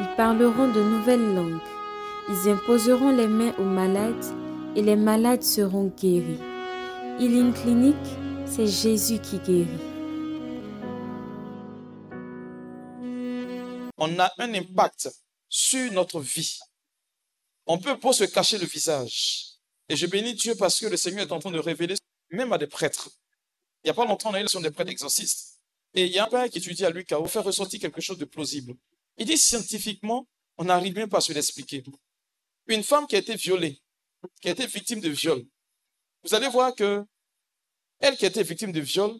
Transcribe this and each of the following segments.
Ils parleront de nouvelles langues. Ils imposeront les mains aux malades et les malades seront guéris. Healing Clinic, c'est Jésus qui guérit. On a un impact sur notre vie. On peut pas se cacher le visage. Et je bénis Dieu parce que le Seigneur est en train de révéler même à des prêtres. Il n'y a pas longtemps, on a eu des prêtres exorcistes. Et il y a un père qui étudie à lui qui a faire ressortir quelque chose de plausible. Il dit scientifiquement, on n'arrive même pas à se l'expliquer. Une femme qui a été violée, qui a été victime de viol, vous allez voir que elle qui a été victime de viol,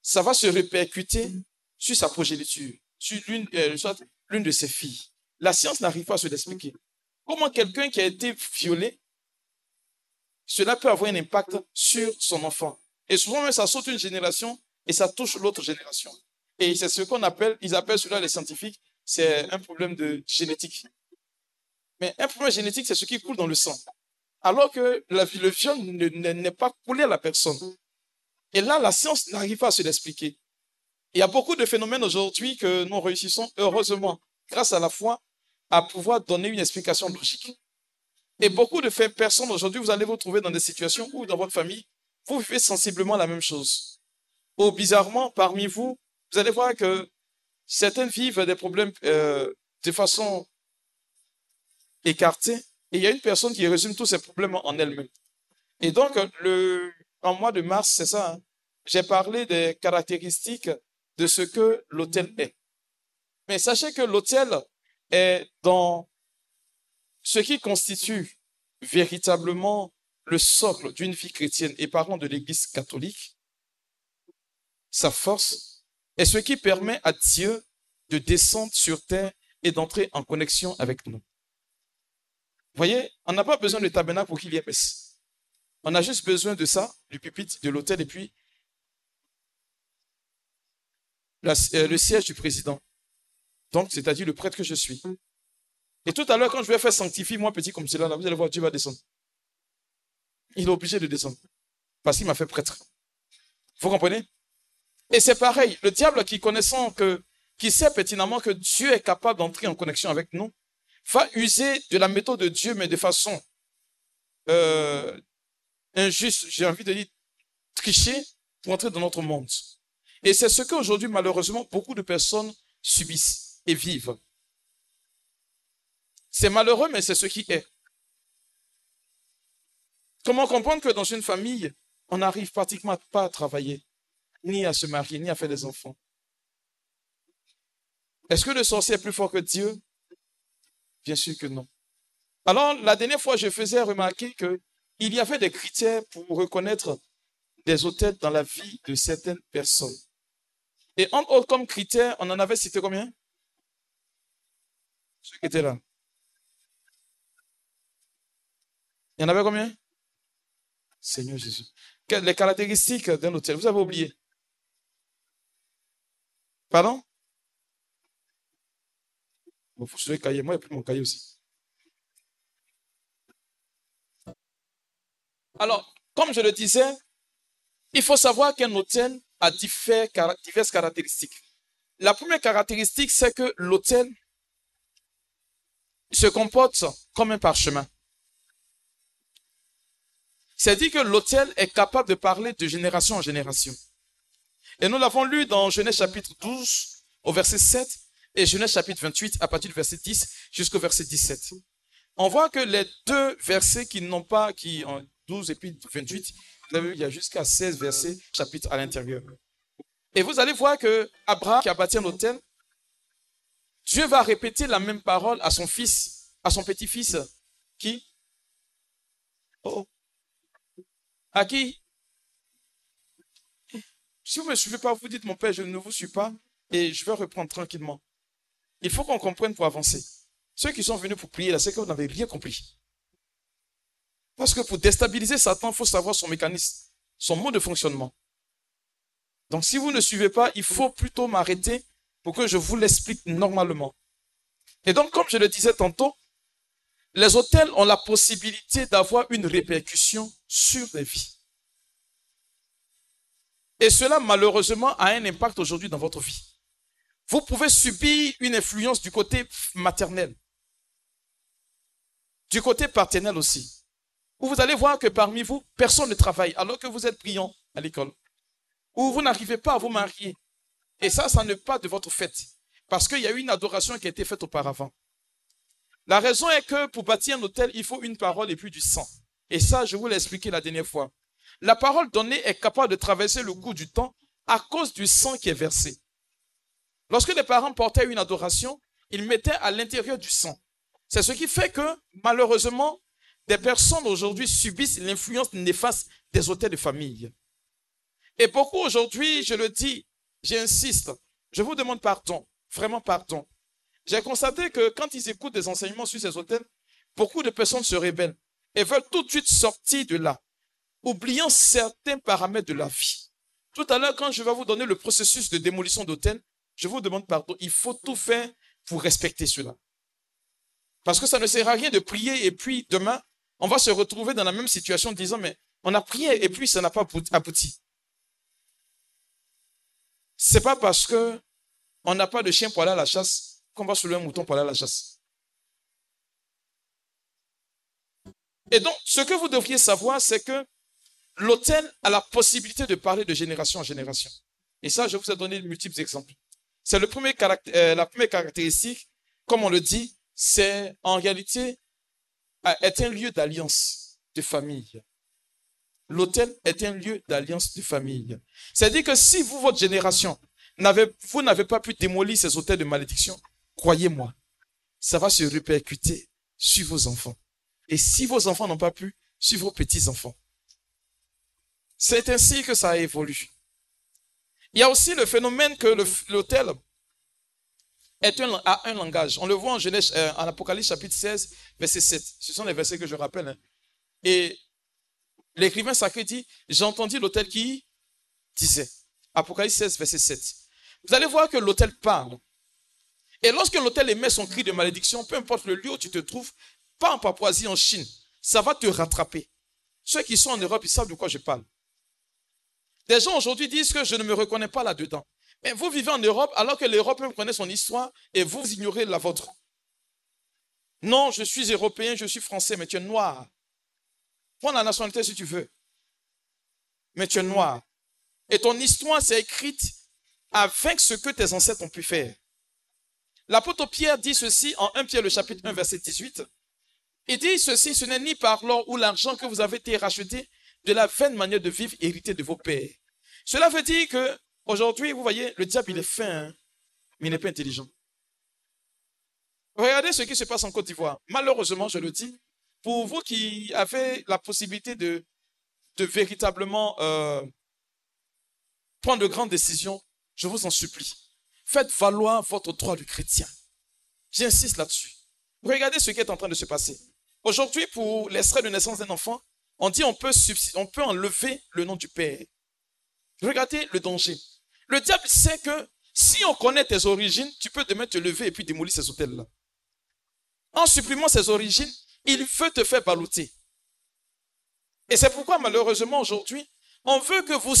ça va se répercuter sur sa progéniture, sur l'une euh, de ses filles. La science n'arrive pas à se l'expliquer. Comment quelqu'un qui a été violé, cela peut avoir un impact sur son enfant? Et souvent, ça saute une génération et ça touche l'autre génération. Et c'est ce qu'on appelle, ils appellent cela les scientifiques, c'est un problème de génétique. Mais un problème génétique, c'est ce qui coule dans le sang. Alors que le viol n'est pas coulé à la personne. Et là, la science n'arrive pas à se l'expliquer. Il y a beaucoup de phénomènes aujourd'hui que nous réussissons, heureusement, grâce à la foi, à pouvoir donner une explication logique. Et beaucoup de personnes aujourd'hui, vous allez vous trouver dans des situations où dans votre famille, vous vivez sensiblement la même chose. Ou bizarrement, parmi vous, vous allez voir que certaines vivent des problèmes euh, de façon écartée, et il y a une personne qui résume tous ces problèmes en elle-même. Et donc, en mois de mars, c'est ça, hein, j'ai parlé des caractéristiques de ce que l'hôtel est. Mais sachez que l'hôtel est dans ce qui constitue véritablement le socle d'une vie chrétienne et parlant de l'Église catholique, sa force est ce qui permet à Dieu de descendre sur terre et d'entrer en connexion avec nous. Vous voyez, on n'a pas besoin de tabernacle pour qu'il y ait messe. On a juste besoin de ça, du pupitre, de l'hôtel et puis euh, le siège du président. Donc, c'est-à-dire le prêtre que je suis. Et tout à l'heure, quand je vais faire sanctifier moi petit comme cela, là, vous allez voir, Dieu va descendre. Il est obligé de descendre. Parce qu'il m'a fait prêtre. Vous comprenez? Et c'est pareil, le diable qui connaissant que, qui sait pertinemment que Dieu est capable d'entrer en connexion avec nous, va user de la méthode de Dieu, mais de façon euh, injuste, j'ai envie de dire tricher, pour entrer dans notre monde. Et c'est ce qu'aujourd'hui, malheureusement, beaucoup de personnes subissent et vivent. C'est malheureux, mais c'est ce qui est. Comment comprendre que dans une famille, on n'arrive pratiquement pas à travailler, ni à se marier, ni à faire des enfants Est-ce que le sorcier est plus fort que Dieu? Bien sûr que non. Alors, la dernière fois, je faisais remarquer qu'il y avait des critères pour reconnaître des hôtels dans la vie de certaines personnes. Et en autres, comme critères, on en avait cité combien? Ceux qui étaient là. Il y en avait combien? Seigneur Jésus. Les caractéristiques d'un hôtel, vous avez oublié. Pardon? Faut que cahier? Moi, j'ai pris mon cahier aussi. Alors, comme je le disais, il faut savoir qu'un hôtel a diverses caractéristiques. La première caractéristique, c'est que l'hôtel se comporte comme un parchemin. C'est-à-dire que l'autel est capable de parler de génération en génération. Et nous l'avons lu dans Genèse chapitre 12 au verset 7 et Genèse chapitre 28 à partir du verset 10 jusqu'au verset 17. On voit que les deux versets qui n'ont pas, qui en 12 et puis 28, il y a jusqu'à 16 versets, chapitre à l'intérieur. Et vous allez voir que Abraham, qui a bâti un hôtel, Dieu va répéter la même parole à son fils, à son petit-fils, qui? Oh, à qui? Si vous ne me suivez pas, vous dites, mon père, je ne vous suis pas, et je vais reprendre tranquillement. il faut qu'on comprenne pour avancer. Ceux qui sont venus pour prier là, c'est que vous n'avez rien compris. Parce que pour déstabiliser Satan, il faut savoir son mécanisme, son mode de fonctionnement. Donc si vous ne suivez pas, il faut plutôt m'arrêter pour que je vous l'explique normalement. Et donc, comme je le disais tantôt, les hôtels ont la possibilité d'avoir une répercussion sur les vies. Et cela, malheureusement, a un impact aujourd'hui dans votre vie. Vous pouvez subir une influence du côté maternel, du côté paternel aussi. Où vous allez voir que parmi vous, personne ne travaille alors que vous êtes brillant à l'école. Ou vous n'arrivez pas à vous marier. Et ça, ça n'est pas de votre fait. Parce qu'il y a eu une adoration qui a été faite auparavant. La raison est que pour bâtir un hôtel, il faut une parole et puis du sang. Et ça, je vous l'ai expliqué la dernière fois. La parole donnée est capable de traverser le cours du temps à cause du sang qui est versé. Lorsque les parents portaient une adoration, ils mettaient à l'intérieur du sang. C'est ce qui fait que, malheureusement, des personnes aujourd'hui subissent l'influence néfaste des hôtels de famille. Et beaucoup aujourd'hui, je le dis, j'insiste, je vous demande pardon, vraiment pardon. J'ai constaté que quand ils écoutent des enseignements sur ces hôtels, beaucoup de personnes se rebellent et veulent tout de suite sortir de là, oubliant certains paramètres de la vie. Tout à l'heure, quand je vais vous donner le processus de démolition d'hôtel, je vous demande pardon. Il faut tout faire pour respecter cela. Parce que ça ne sert à rien de prier et puis demain, on va se retrouver dans la même situation en disant, mais on a prié et puis ça n'a pas abouti. C'est pas parce que on n'a pas de chien pour aller à la chasse qu'on va soulever un mouton pour aller à la chasse. Et donc, ce que vous devriez savoir, c'est que l'autel a la possibilité de parler de génération en génération. Et ça, je vous ai donné de multiples exemples. C'est le premier euh, la première caractéristique, comme on le dit, c'est en réalité euh, est un lieu d'alliance de famille. L'autel est un lieu d'alliance de famille. C'est-à-dire que si vous, votre génération, vous n'avez pas pu démolir ces hôtels de malédiction, croyez-moi, ça va se répercuter sur vos enfants. Et si vos enfants n'ont pas pu, sur vos petits-enfants. C'est ainsi que ça évolue. Il y a aussi le phénomène que l'autel est un, a un langage. On le voit en, Genèse, euh, en Apocalypse chapitre 16, verset 7. Ce sont les versets que je rappelle. Hein. Et l'écrivain sacré dit, j'ai entendu l'autel qui disait, Apocalypse 16, verset 7. Vous allez voir que l'autel parle. Et lorsque l'autel émet son cri de malédiction, peu importe le lieu où tu te trouves, pas en Papouasie, en Chine, ça va te rattraper. Ceux qui sont en Europe, ils savent de quoi je parle. Des gens aujourd'hui disent que je ne me reconnais pas là-dedans. Mais vous vivez en Europe alors que l'Europe même connaît son histoire et vous ignorez la vôtre. Non, je suis européen, je suis français, mais tu es noir. Prends la nationalité si tu veux. Mais tu es noir. Et ton histoire s'est écrite avec ce que tes ancêtres ont pu faire. L'apôtre Pierre dit ceci en 1 Pierre le chapitre 1 verset 18. Il dit ceci, ce n'est ni par l'or ou l'argent que vous avez été rachetés de la vaine manière de vivre héritée de vos pères. Cela veut dire que aujourd'hui, vous voyez, le diable, il est fin, hein, mais il n'est pas intelligent. Regardez ce qui se passe en Côte d'Ivoire. Malheureusement, je le dis, pour vous qui avez la possibilité de, véritablement euh, prendre de grandes décisions, je vous en supplie. Faites valoir votre droit de chrétien. J'insiste là-dessus. Regardez ce qui est en train de se passer. Aujourd'hui, pour l'extrait de naissance d'un enfant, on dit on on peut enlever le nom du Père. Regardez le danger. Le diable sait que si on connaît tes origines, tu peux demain te lever et puis démolir ces hôtels-là. En supprimant ces origines, il veut te faire balouter. Et c'est pourquoi malheureusement aujourd'hui, on veut que vous,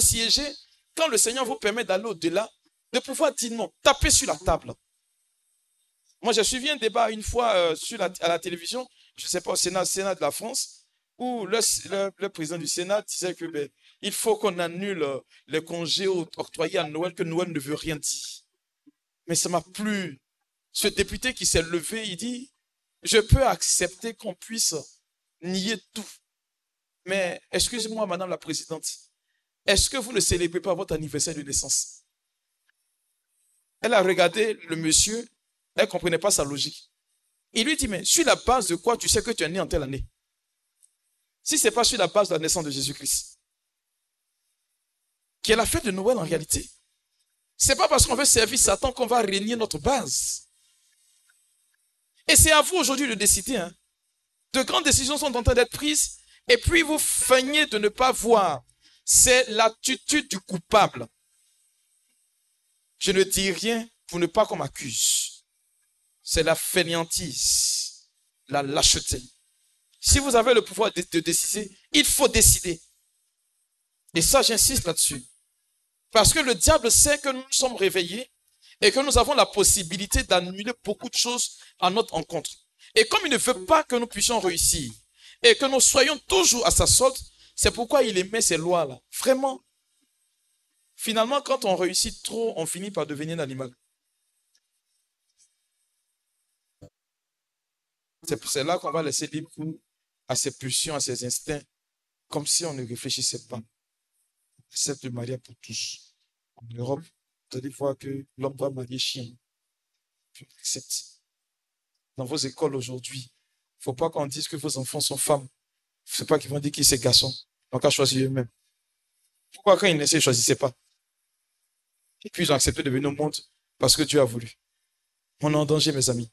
siégez quand le Seigneur vous permet d'aller au-delà, de pouvoir dire non, taper sur la table. Moi, j'ai suivi un débat une fois euh, à la télévision, je ne sais pas, au Sénat, Sénat de la France, où le, président du Sénat disait que ben, il faut qu'on annule euh, les congés octroyés à Noël, que Noël ne veut rien dire. Mais ça m'a plu. Ce député qui s'est levé, il dit, je peux accepter qu'on puisse nier tout. Mais excusez-moi, Madame la Présidente, est-ce que vous ne célébrez pas votre anniversaire de naissance? Elle a regardé le monsieur, elle ne comprenait pas sa logique. Il lui dit, mais sur la base de quoi tu sais que tu es né en telle année? Si ce n'est pas sur la base de la naissance de Jésus-Christ, qui est la fête de Noël en réalité. Ce n'est pas parce qu'on veut servir Satan qu'on va régner notre base. Et c'est à vous aujourd'hui de décider. Hein. De grandes décisions sont en train d'être prises et puis vous feignez de ne pas voir. C'est l'attitude du coupable. Je ne dis rien pour ne pas qu'on m'accuse. C'est la fainéantise, la lâcheté. Si vous avez le pouvoir de décider, il faut décider. Et ça, j'insiste là-dessus. Parce que le diable sait que nous sommes réveillés et que nous avons la possibilité d'annuler beaucoup de choses à notre encontre. Et comme il ne veut pas que nous puissions réussir et que nous soyons toujours à sa solde, c'est pourquoi il émet ces lois-là. Vraiment. Finalement, quand on réussit trop, on finit par devenir un animal. C'est là qu'on va laisser libre à ses pulsions, à ses instincts, comme si on ne réfléchissait pas. C'est de mariage pour tous. En Europe, vous allez voir que l'homme va marier chien. Dans vos écoles aujourd'hui, il ne faut pas qu'on dise que vos enfants sont femmes. C'est pas qu'ils vont dire qu'ils sont garçons. Donc, à choisir eux-mêmes. Pourquoi quand ils naissaient, ils ne choisissaient pas? Et puis, ils ont accepté de venir au monde parce que Dieu a voulu. On est en danger, mes amis.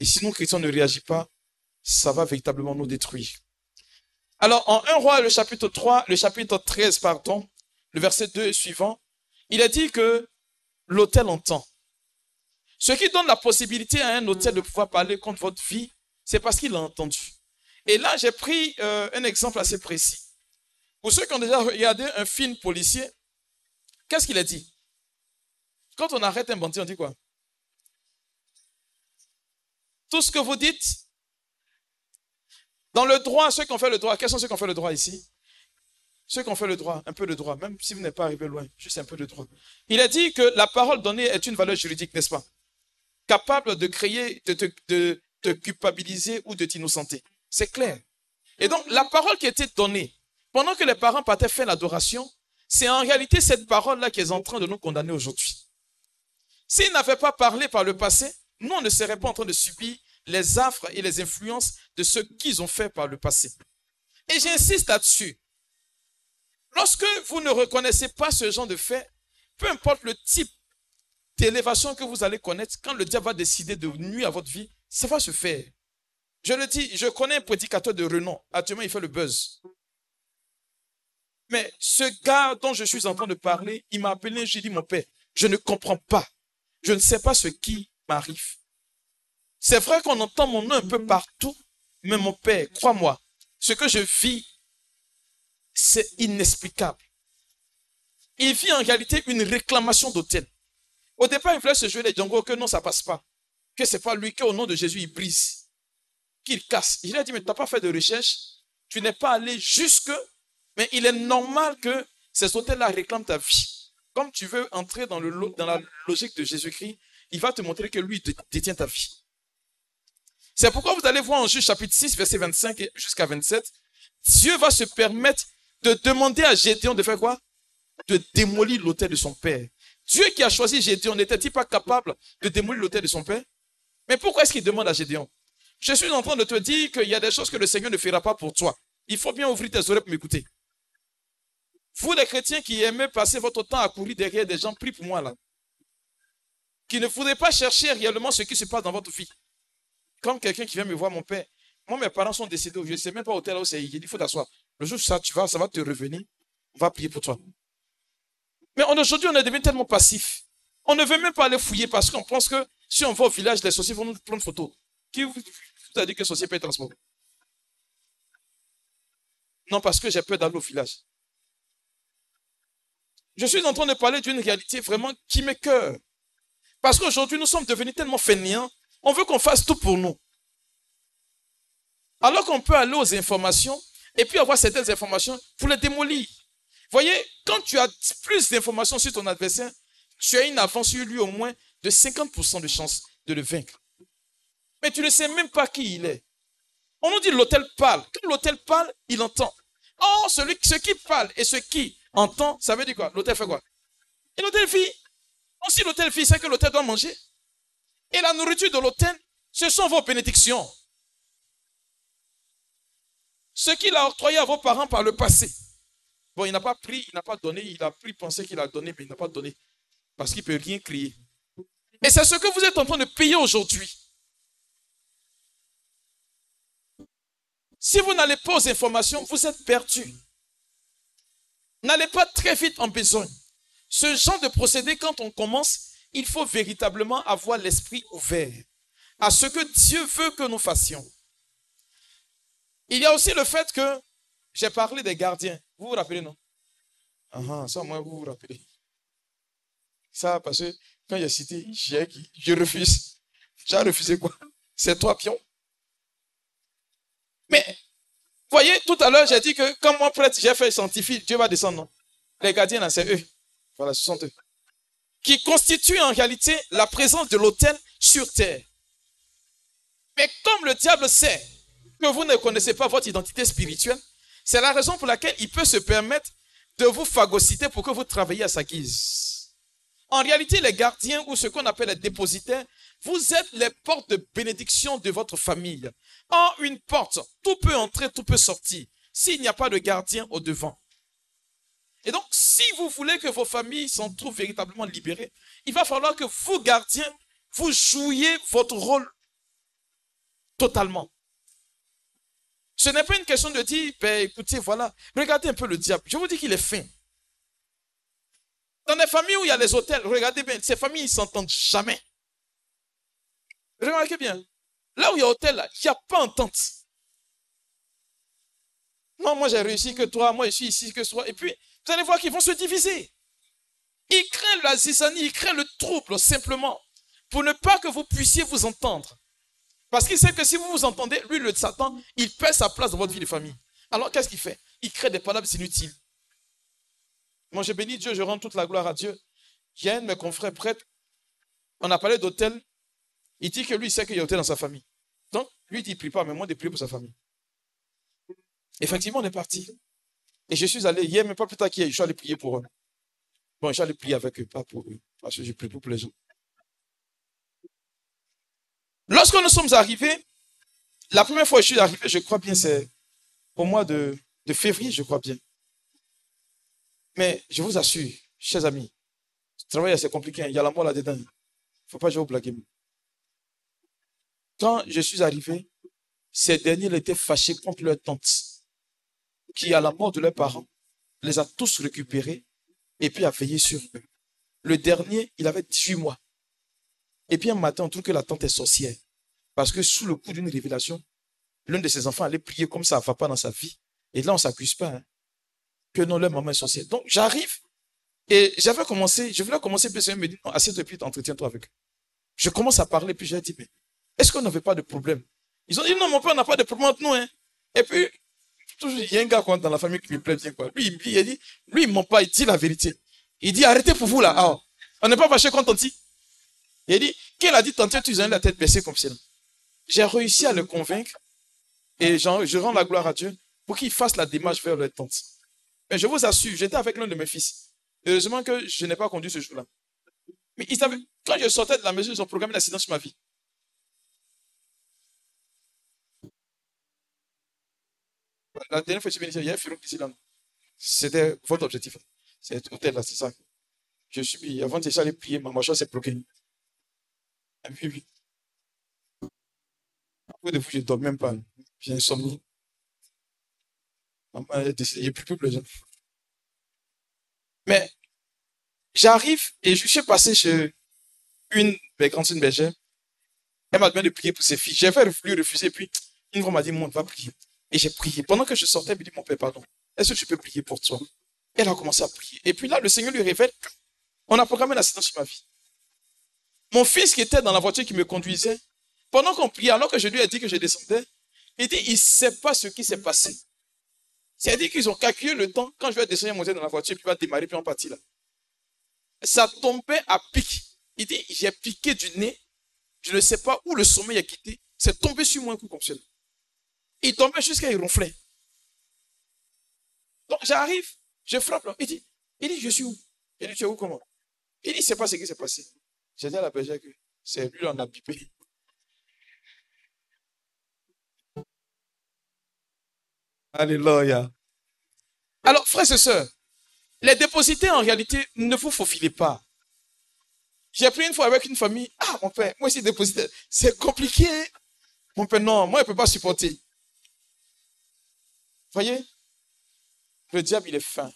Et si nous, chrétiens, ne réagit pas, ça va véritablement nous détruire. Alors, en 1 roi, le chapitre 3, le chapitre 13, pardon, le verset 2 et suivant, il a dit que l'autel entend. Ce qui donne la possibilité à un hôtel de pouvoir parler contre votre vie, c'est parce qu'il a entendu. Et là, j'ai pris euh, un exemple assez précis. Pour ceux qui ont déjà regardé un film policier, qu'est-ce qu'il a dit? Quand on arrête un bandit, on dit quoi? Tout ce que vous dites, dans le droit, ceux qui ont fait le droit, quels sont ceux qui ont fait le droit ici? Ceux qui ont fait le droit, un peu de droit, même si vous n'êtes pas arrivé loin, juste un peu de droit. Il a dit que la parole donnée est une valeur juridique, n'est-ce pas? Capable de créer, de te, culpabiliser ou de t'innocenter. C'est clair. Et donc, la parole qui été donnée, pendant que les parents partaient faire l'adoration, c'est en réalité cette parole-là qui est en train de nous condamner aujourd'hui. S'ils n'avaient pas parlé par le passé, nous, on ne serait pas en train de subir les affres et les influences de ce qu'ils ont fait par le passé. Et j'insiste là-dessus. Lorsque vous ne reconnaissez pas ce genre de fait, peu importe le type d'élévation que vous allez connaître, quand le diable va décider de nuire à votre vie, ça va se faire. Je le dis, je connais un prédicateur de renom. Actuellement, il fait le buzz. Mais ce gars dont je suis en train de parler, il m'a appelé, j'ai dit, mon père, je ne comprends pas. Je ne sais pas ce qui m'arrive. C'est vrai qu'on entend mon nom un peu partout, mais mon père, crois-moi, ce que je vis c'est inexplicable. Il vit en réalité une réclamation d'autel. Au départ, il voulait se jouer les Django que non, ça passe pas. Que c'est pas lui qu'au nom de Jésus, il brise. Qu'il casse. Il a dit, mais tu n'as pas fait de recherche. Tu n'es pas allé jusque. Mais il est normal que ces hôtels-là réclament ta vie. Comme tu veux entrer dans, le, dans la logique de Jésus-Christ, il va te montrer que lui détient ta vie. C'est pourquoi vous allez voir en Juge chapitre 6, verset 25 jusqu'à 27, Dieu va se permettre de demander à Gédéon de faire quoi? De démolir l'autel de son père. Dieu qui a choisi Gédéon n'était-il pas capable de démolir l'autel de son père? Mais pourquoi est-ce qu'il demande à Gédéon Je suis en train de te dire qu'il y a des choses que le Seigneur ne fera pas pour toi. Il faut bien ouvrir tes oreilles pour m'écouter. Vous, les chrétiens qui aimez passer votre temps à courir derrière des gens, prie pour moi là. Qui ne voudrez pas chercher réellement ce qui se passe dans votre vie. Comme quelqu'un qui vient me voir, mon père. Moi, mes parents sont décédés. Je ne sais même pas au tel où c'est. Il faut t'asseoir. Le jour où ça, tu vas, ça va te revenir. On va prier pour toi. Mais aujourd'hui, on est devenu tellement passif. On ne veut même pas aller fouiller parce qu'on pense que si on va au village, les sorciers vont nous prendre photo. Qui vous a dit que sorcier peut être transporté Non, parce que j'ai peur d'aller au village. Je suis en train de parler d'une réalité vraiment qui m'écœure. Parce qu'aujourd'hui, nous sommes devenus tellement fainéants. On veut qu'on fasse tout pour nous. Alors qu'on peut aller aux informations et puis avoir certaines informations pour les démolir. Voyez, quand tu as plus d'informations sur ton adversaire, tu as une avance sur lui au moins de 50% de chance de le vaincre. Mais tu ne sais même pas qui il est. On nous dit l'hôtel parle. Quand l'hôtel parle, il entend. Or, celui, ce qui parle et ce qui entend, ça veut dire quoi? L'hôtel fait quoi? Et l'hôtel vit. si l'hôtel vit, c'est que l'hôtel doit manger. Et la nourriture de l'hôtel, ce sont vos bénédictions ce qu'il a octroyé à vos parents par le passé. Bon, il n'a pas pris, il n'a pas donné, il a pris, pensé qu'il a donné, mais il n'a pas donné. Parce qu'il ne peut rien crier. Et c'est ce que vous êtes en train de payer aujourd'hui. Si vous n'allez pas aux informations, vous êtes perdu. N'allez pas très vite en besogne. Ce genre de procédé, quand on commence, il faut véritablement avoir l'esprit ouvert à ce que Dieu veut que nous fassions. Il y a aussi le fait que j'ai parlé des gardiens. Vous vous rappelez, non? Ah, ah, Ça, moi, vous vous rappelez. Ça, parce que quand a cité, je refuse. J'ai refusé quoi? C'est toi, pion. Mais, voyez, tout à l'heure, j'ai dit que quand moi, prêtre, j'ai fait scientifique, Dieu va descendre, non? Les gardiens, c'est eux. Voilà, ce sont eux. Qui constituent en réalité la présence de l'autel sur terre. Mais comme le diable sait que vous ne connaissez pas votre identité spirituelle, c'est la raison pour laquelle il peut se permettre de vous phagocyter pour que vous travailliez à sa guise. En réalité, les gardiens ou ce qu'on appelle les dépositaires, vous êtes les portes de bénédiction de votre famille. En une porte, tout peut entrer, tout peut sortir, s'il n'y a pas de gardien au devant. Et donc, si vous voulez que vos familles s'en trouvent véritablement libérées, il va falloir que vous, gardiens, vous jouiez votre rôle totalement. Ce n'est pas une question de dire, ben, écoutez, voilà, regardez un peu le diable. Je vous dis qu'il est fin. Dans les familles où il y a les hôtels, regardez bien, ces familles, ils s'entendent jamais. Remarquez bien. Là où il y a hôtel, il n'y a pas entente. Non, moi j'ai réussi que toi, moi je suis ici que toi. Et puis, vous allez voir qu'ils vont se diviser. Ils craignent la zizanie, ils craignent le trouble simplement pour ne pas que vous puissiez vous entendre. Parce qu'il sait que si vous vous entendez, lui, le Satan, il perd sa place dans votre vie de famille. Alors qu'est-ce qu'il fait? Il crée des paroles inutiles. Moi, je bénis Dieu, je rends toute la gloire à Dieu. A un de mes confrères prêtres, on a parlé d'hôtel. Il dit que lui, il sait qu'il y a hôtel dans sa famille. Donc, lui, il dit, prie pas, mais moi, il prie pour sa famille. Effectivement, on est parti. Et je suis allé hier, mais pas plus tard qu'hier, je suis allé prier pour eux. Bon, je suis allé prier avec eux, pas pour eux, parce que je prie pour les gens. Lorsque nous sommes arrivés, la première fois que je suis arrivé, je crois bien, c'est au mois de, février, je crois bien. Mais je vous assure, chers amis, ce travail c'est compliqué, hein. il y a la mort là-dedans. Il ne faut pas que je vous. Quand je suis arrivé, ces derniers étaient fâchés contre leur tante, qui, à la mort de leurs parents, les a tous récupérés et puis a veillé sur eux. Le dernier, il avait 18 mois. Et puis un matin, on trouve que la tante est sorcière. Parce que sous le coup d'une révélation, l'un de ses enfants allait prier comme ça va pas dans sa vie. Et là, on ne s'accuse pas. Hein, que non, leur maman est sorcière. Donc, j'arrive. Et j'avais commencé, je voulais commencer, puis me dit, non, assieds-toi, puis entretiens-toi avec eux. Je commence à parler, puis j'ai dit, mais est-ce qu'on n'avait pas de problème? Ils ont dit, non, mon père n'a pas de problème entre nous. Hein. Et puis, toujours, il y a un gars dans la famille qui me plaît bien. Quoi. Lui, il, dit, lui, il ment pas, il dit la vérité. Il dit, arrêtez pour vous là. Ah, on n'est pas fâché contre Tanti. Il dit, qu'elle a dit, Tanti, tu as la tête baissée comme ça. J'ai réussi à le convaincre et je rends la gloire à Dieu pour qu'il fasse la démarche vers leur tante. Mais je vous assure, j'étais avec l'un de mes fils. Heureusement que je n'ai pas conduit ce jour-là. Mais quand je sortais de la maison, ils ont programmé l'accident sur ma vie. La dernière fois que je suis venu, il y a un ici là. C'était votre objectif. C'est hôtel là, c'est ça. Je suis, avant de aller prier, ma mâchoire s'est bloquée. Oui, oui. Après, des fois, je ne dors même pas. J'ai insomnie. Maman est décédée. A plus de Mais j'arrive et je suis passé chez une des grandes bergères. Elle m'a demandé de prier pour ses filles. J'ai fait lui refuser. Puis une fois m'a dit, on va prier. Et j'ai prié. Pendant que je sortais, elle me dit, mon père, pardon. Est-ce que je peux prier pour toi? Elle a commencé à prier. Et puis là, le Seigneur lui révèle on a programmé l'accident sur ma vie. Mon fils qui était dans la voiture qui me conduisait, pendant qu'on priait, alors que je lui ai dit que je descendais, il dit, il ne sait pas ce qui s'est passé. C'est-à-dire qu'ils ont calculé le temps, quand je vais descendre, monter dans la voiture, puis va démarrer, puis on partit là. Ça tombait à pic. Il dit, j'ai piqué du nez, je ne sais pas où le sommeil a quitté, c'est tombé sur moi un coup comme ça. Il tombait jusqu'à il ronflait. Donc j'arrive, je frappe là. Il dit, il dit, je suis où? Il dit, tu es où comment? Il dit, c'est pas ce qui s'est passé. J'ai dit à la bergère que c'est lui, on a pipé. Alléluia. Alors, frères et sœurs, les déposités, en réalité, ne vous faufilez pas. J'ai pris une fois avec une famille. Ah, mon père, moi aussi dépositaire. C'est compliqué. Mon père, non, moi, je ne peux pas supporter. Voyez, le diable, il est fin.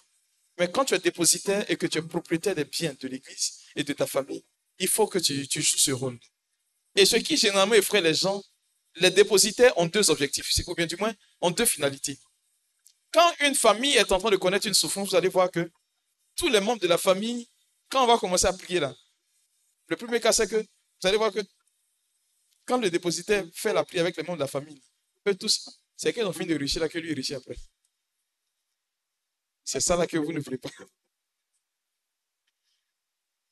Mais quand tu es dépositaire et que tu es propriétaire des biens de l'église et de ta famille, il faut que tu, joues ce rôle. Et ce qui généralement effraie les gens, les dépositaires ont deux objectifs, ou bien du moins ont deux finalités. Quand une famille est en train de connaître une souffrance, vous allez voir que tous les membres de la famille, quand on va commencer à prier là, le premier cas, c'est que vous allez voir que quand le dépositaire fait la prière avec les membres de la famille, c'est qu'ils ont fini de réussir là que lui réussit après. C'est ça là que vous ne voulez pas.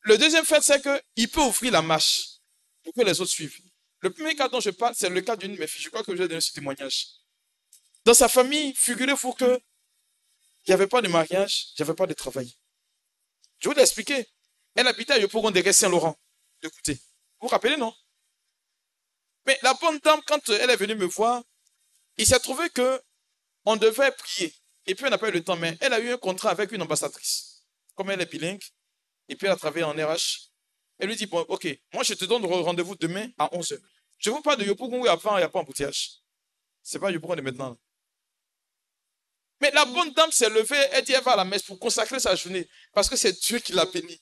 Le deuxième fait, c'est qu'il peut offrir la marche pour que les autres suivent. Le premier cas dont je parle, c'est le cas d'une de mes filles. Je crois que je vais ce témoignage. Dans sa famille, figurez-vous que il n'y avait pas de mariage, il n'y avait pas de travail. Je vous l'ai expliqué. Elle habitait à Yopougon de Saint-Laurent. Écoutez, vous vous rappelez, non? Mais la bonne dame, quand elle est venue me voir, il s'est trouvé que on devait prier. Et puis, on n'a pas eu le temps, mais elle a eu un contrat avec une ambassadrice. Comme elle est bilingue, et puis elle a travaillé en RH. Elle lui dit, bon, ok, moi je te donne rendez-vous demain à 11h. Je vous parle de Yopougon où avant, il n'y a pas embouteillage. Ce n'est pas Yopougon de maintenant. Mais la bonne dame s'est levée, elle dit, elle va à la messe pour consacrer sa journée, parce que c'est Dieu qui l'a bénie.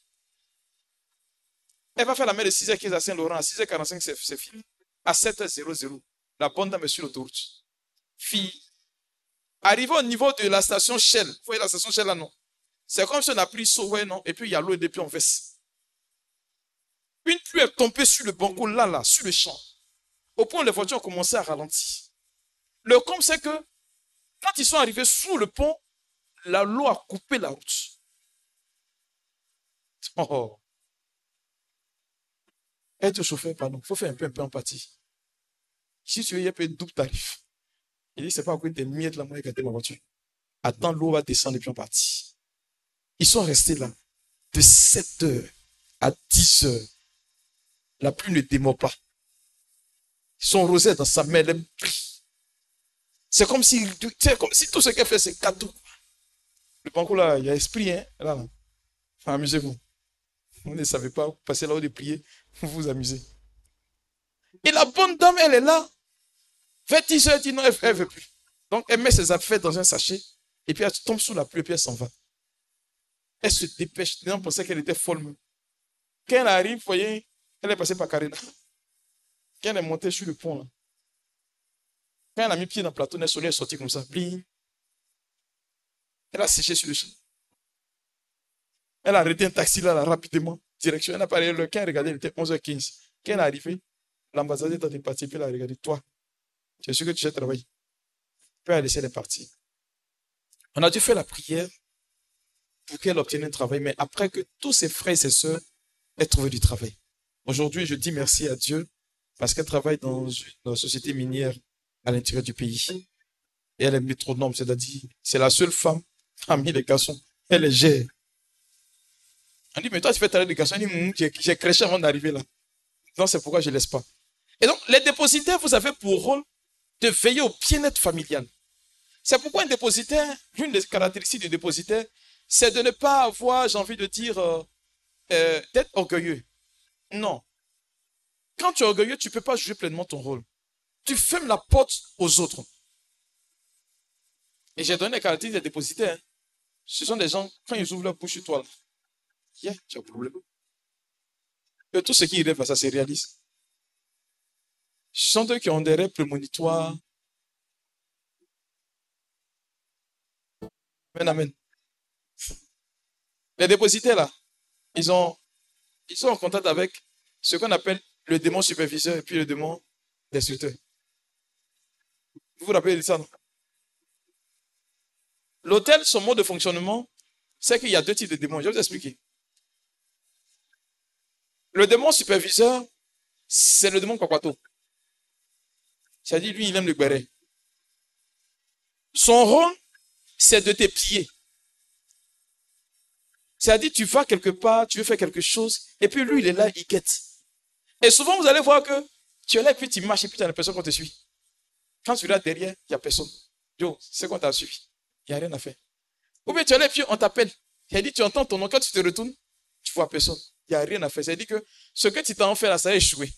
Elle va faire la messe de 6h15 à Saint-Laurent, à 6h45 c'est fini. À 7h00, la bonne dame est sur l'autoroute. Fille, arrivée au niveau de la station Shell, vous voyez la station Shell là, non? C'est comme si on a pris ouais, non, et puis il y a l'eau et depuis on veste. Une pluie est tombée sur le banco là, là, sur le champ. Au point où les voitures ont commencé à ralentir. Le com, c'est que quand ils sont arrivés sous le pont, la l'eau a coupé la route. Oh. Être chauffeur, pardon, il faut faire un peu, un peu empathie. Si tu veux, il y a un double tarif. Il dit, c'est pas à cause des miettes là, moi, j'ai ma voiture. Attends, l'eau va descendre et puis on partit. Ils sont restés là de 7 heures à 10 heures. La pluie ne démord pas. Son rosette dans sa main, elle prie. C'est comme si, tout ce qu'elle fait, c'est cadeau. Le banco là, il y a esprit, hein. Là, amusez-vous. Vous ne savez pas, vous passez là où de prier, vous vous amusez. Et la bonne dame, elle est là. Fait 10 heures, elle dit non, elle ne veut plus. Donc, elle met ses affaires dans un sachet, et puis elle tombe sous la pluie, et puis elle s'en va. Elle se dépêche. Les gens pensaient qu'elle était folle. Quand elle arrive, vous voyez, elle est passée par Karina. Quand elle est montée sur le pont, là, quand elle a mis pied dans le plateau, elle est sortie comme ça. Elle a séché sur le champ. Elle a arrêté un taxi là, rapidement. Direction. Elle n'a pas regardé Quand elle regardait, il était 11h15. Quand elle est arrivée, l'ambassadeur est parti, puis elle a regardé. Toi, tu es sûr que tu sais travailler. Puis elle a laissé les partir. On a dû faire la prière pour qu'elle obtienne un travail, mais après que tous ses frères et ses soeurs aient trouvé du travail. Aujourd'hui, je dis merci à Dieu parce qu'elle travaille dans une société minière à l'intérieur du pays. Et elle est métronome, c'est-à-dire, c'est la seule femme parmi les garçons. Elle est gère. On dit, mais toi, tu fais des garçons. Elle dit, j'ai crêché avant d'arriver là. Non, c'est pourquoi je ne laisse pas. Et donc, les dépositaires, vous avez pour rôle de veiller au bien-être familial. C'est pourquoi un dépositaire, l'une des caractéristiques du dépositaire, c'est de ne pas avoir, j'ai envie de dire, euh, euh, d'être orgueilleux. Non. Quand tu es orgueilleux, tu ne peux pas jouer pleinement ton rôle. Tu fermes la porte aux autres. Et j'ai donné les caractéristiques des dépositaires. Hein. Ce sont des gens, quand ils ouvrent leur bouche toi, tu as un problème. Et tout ce qui rêvent ça se réalise. Ce sont eux qui ont des rêves prémonitoires. Amen, amen. Les dépositaires, là, ils, ont, ils sont en contact avec ce qu'on appelle le démon superviseur et puis le démon destructeur. Vous vous rappelez de ça, non? L'hôtel, son mode de fonctionnement, c'est qu'il y a deux types de démons. Je vais vous expliquer. Le démon superviseur, c'est le démon Kwakwato. C'est-à-dire, lui, il aime le béret. Son rôle, c'est de te plier. C'est-à-dire, tu vas quelque part, tu veux faire quelque chose, et puis lui, il est là, il guette. Et souvent, vous allez voir que tu es là, puis tu marches, et puis tu as l'impression qu'on te suit. Quand tu regardes derrière, il n'y a personne. Yo, c'est qu'on t'a suivi? Il n'y a rien à faire. Ou bien tu es là, puis on t'appelle. Il dit, tu entends ton nom, quand tu te retournes, tu vois personne. Il n'y a rien à faire. C'est-à-dire que ce que tu t'as en fait là, ça a échoué.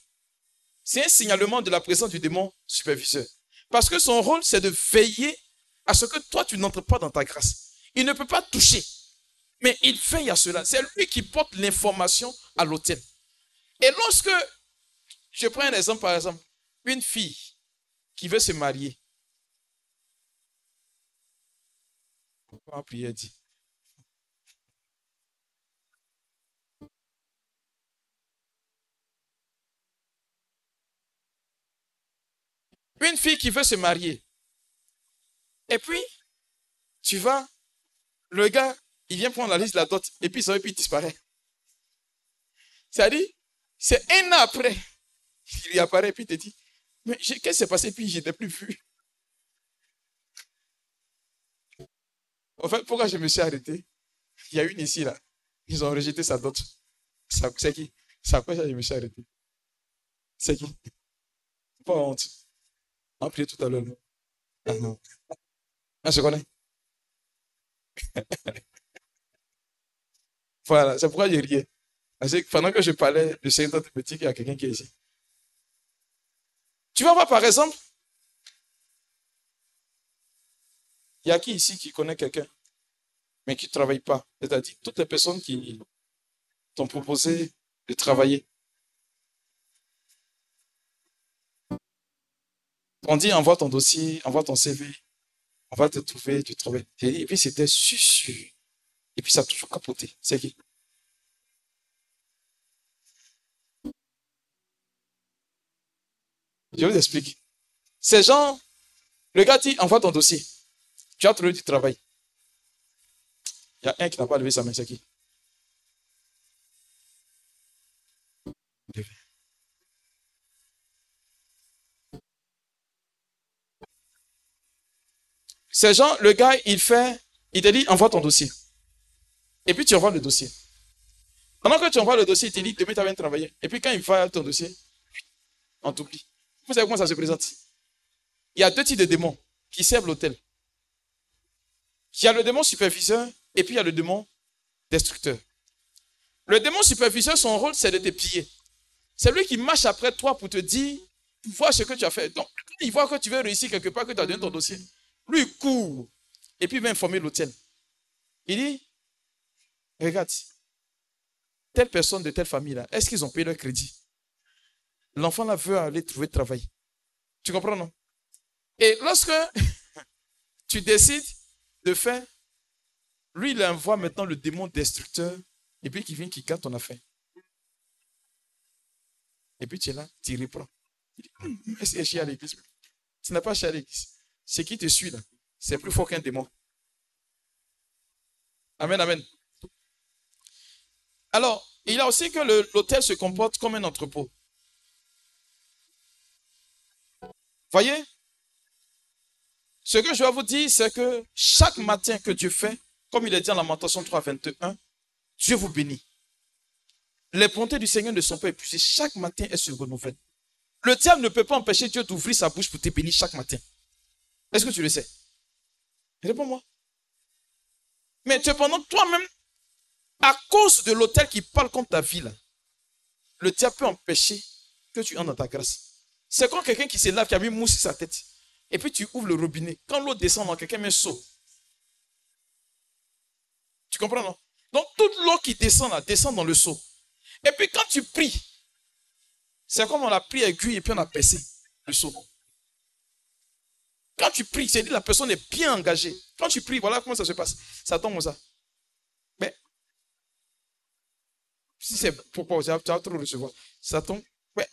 C'est un signalement de la présence du démon superviseur. Parce que son rôle, c'est de veiller à ce que toi, tu n'entres pas dans ta grâce. Il ne peut pas toucher. Mais il veille à cela. C'est lui qui porte l'information à l'hôtel. Et lorsque, je prends un exemple par exemple, une fille qui veut se marier. Pourquoi prier dit? Une fille qui veut se marier. Et puis, tu vas, le gars, il vient prendre la liste de la dot, et puis ça, et puis il disparaît. C'est-à-dire, c'est un an après, il y apparaît, et puis il te dit, mais qu'est-ce qui s'est passé, puis je n'étais plus vu. En fait, pourquoi je me suis arrêté? Il y a une ici, là. Ils ont rejeté sa dot. C'est qui? C'est quoi je me suis arrêté? C'est qui? Pas honte. On prié tout à l'heure. Ah non. On se connaît Voilà, c'est pourquoi j'ai riais. Parce que pendant que je parlais de Seigneur petit, il y a quelqu'un qui est ici. Tu vas voir par exemple, il y a qui ici qui connaît quelqu'un, mais qui ne travaille pas C'est-à-dire toutes les personnes qui t'ont proposé de travailler. On dit envoie ton dossier, envoie ton CV, on va te trouver tu travail. Et puis c'était sûr. Et puis ça a toujours capoté. C'est qui? Je vous explique. Ces gens, le gars dit envoie ton dossier. Tu as trouvé du travail. Il y a un qui n'a pas levé sa main, c'est qui? Ces gens, le gars, il fait, il te dit, envoie ton dossier. Et puis tu envoies le dossier. Pendant que tu envoies le dossier, il te dit, demain tu vas travailler. Et puis quand il fait ton dossier, on t'oublie. Vous savez comment ça se présente? Il y a deux types de démons qui servent l'hôtel. Il y a le démon superviseur et puis il y a le démon destructeur. Le démon superviseur, son rôle, c'est de te piller. C'est lui qui marche après toi pour te dire, voir ce que tu as fait. Donc, il voit que tu veux réussir quelque part, que tu as donné ton dossier. Lui, il court. Et puis, il va informer l'hôtel. Il dit, regarde, telle personne de telle famille-là, est-ce qu'ils ont payé leur crédit? L'enfant là veut aller trouver travail. Tu comprends, non? Et lorsque tu décides de faire, lui, il envoie maintenant le démon destructeur et puis qui vient qui garde ton affaire. Et puis tu es là, tu reprends. Est-ce que à l'église? Tu n'as pas chié à l'église. Ce qui te suit là, c'est plus fort qu'un démon. Amen, amen. Alors, il a aussi que l'hôtel se comporte comme un entrepôt. Voyez? Ce que je vais vous dire, c'est que chaque matin que Dieu fait, comme il est dit en Lamentation 3, 21, Dieu vous bénit. Les bontés du Seigneur ne sont pas épuisées. Chaque matin, elles se renouvellent. Le diable ne peut pas empêcher Dieu d'ouvrir sa bouche pour te bénir chaque matin. Est-ce que tu le sais? Réponds-moi. Mais cependant, toi-même, à cause de l'autel qui parle contre ta vie, le diable peut empêcher que tu entres dans ta grâce. C'est comme quelqu'un qui se lave, qui a mis mousse sur sa tête. Et puis tu ouvres le robinet. Quand l'eau descend, quelqu'un met saut. Tu comprends, non? Donc toute l'eau qui descend là, descend dans le seau. Et puis quand tu pries, c'est comme on a pris aiguille et puis on a percé le seau. Quand tu pries, c'est dit la personne est bien engagée. Quand tu pries, voilà comment ça se passe. Ça tombe comme ça. Mais, si c'est pourquoi tu vas trop recevoir, ça tombe. Ouais.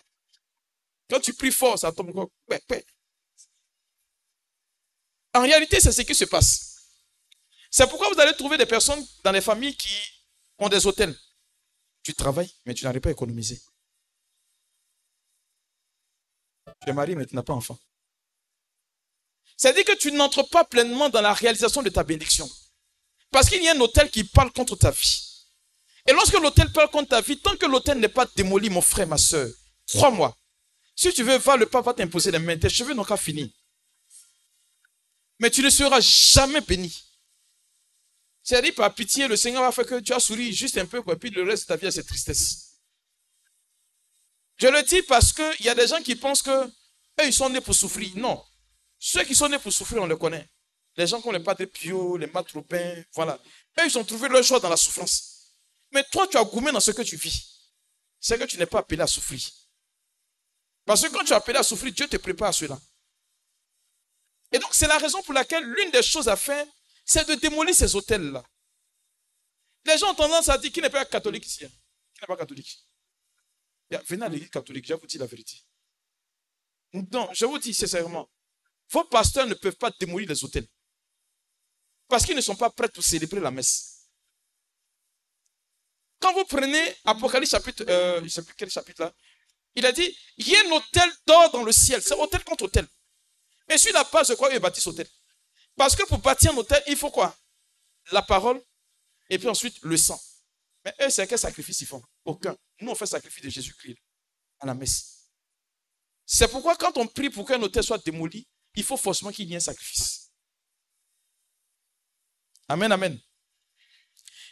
Quand tu pries fort, ça tombe encore. Ouais, ouais. En réalité, c'est ce qui se passe. C'est pourquoi vous allez trouver des personnes dans les familles qui ont des hôtels. Tu travailles, mais tu n'arrives pas à économiser. Tu es marié, mais tu n'as pas d'enfant. C'est-à-dire que tu n'entres pas pleinement dans la réalisation de ta bénédiction. Parce qu'il y a un hôtel qui parle contre ta vie. Et lorsque l'hôtel parle contre ta vie, tant que l'hôtel n'est pas démoli, mon frère, ma soeur, crois-moi, si tu veux, va, le pape va t'imposer les mains, tes cheveux n'ont qu'à finir. Mais tu ne seras jamais béni. C'est-à-dire, par pitié, le Seigneur va faire que tu as souri juste un peu, et puis le reste de ta vie, c'est tristesse. Je le dis parce qu'il y a des gens qui pensent que eux, ils sont nés pour souffrir. Non. Ceux qui sont nés pour souffrir, on le connaît. Les gens qui ont les Padre Pio, les Matropins, voilà. Eux, ils ont trouvé leur joie dans la souffrance. Mais toi, tu as gourmé dans ce que tu vis. C'est que tu n'es pas appelé à souffrir. Parce que quand tu es appelé à souffrir, Dieu te prépare à cela. Et donc, c'est la raison pour laquelle l'une des choses à faire, c'est de démolir ces hôtels-là. Les gens ont tendance à dire qui n'est pas catholique ici. Hein? Qui n'est pas catholique Venez à l'église catholique, je vous dire la vérité. Non, je vous dis sincèrement, vos pasteurs ne peuvent pas démolir les hôtels. Parce qu'ils ne sont pas prêts pour célébrer la messe. Quand vous prenez Apocalypse chapitre, euh, je ne sais plus quel chapitre là, il a dit, il y a un hôtel d'or dans le ciel. C'est hôtel contre hôtel. Mais sur la base de quoi ils bâtissent hôtel Parce que pour bâtir un hôtel, il faut quoi? La parole et puis ensuite le sang. Mais eux, c'est quel sacrifice ils font? Aucun. Nous, on fait sacrifice de Jésus-Christ à la messe. C'est pourquoi quand on prie pour qu'un hôtel soit démoli, il faut forcément qu'il y ait un sacrifice. Amen, amen.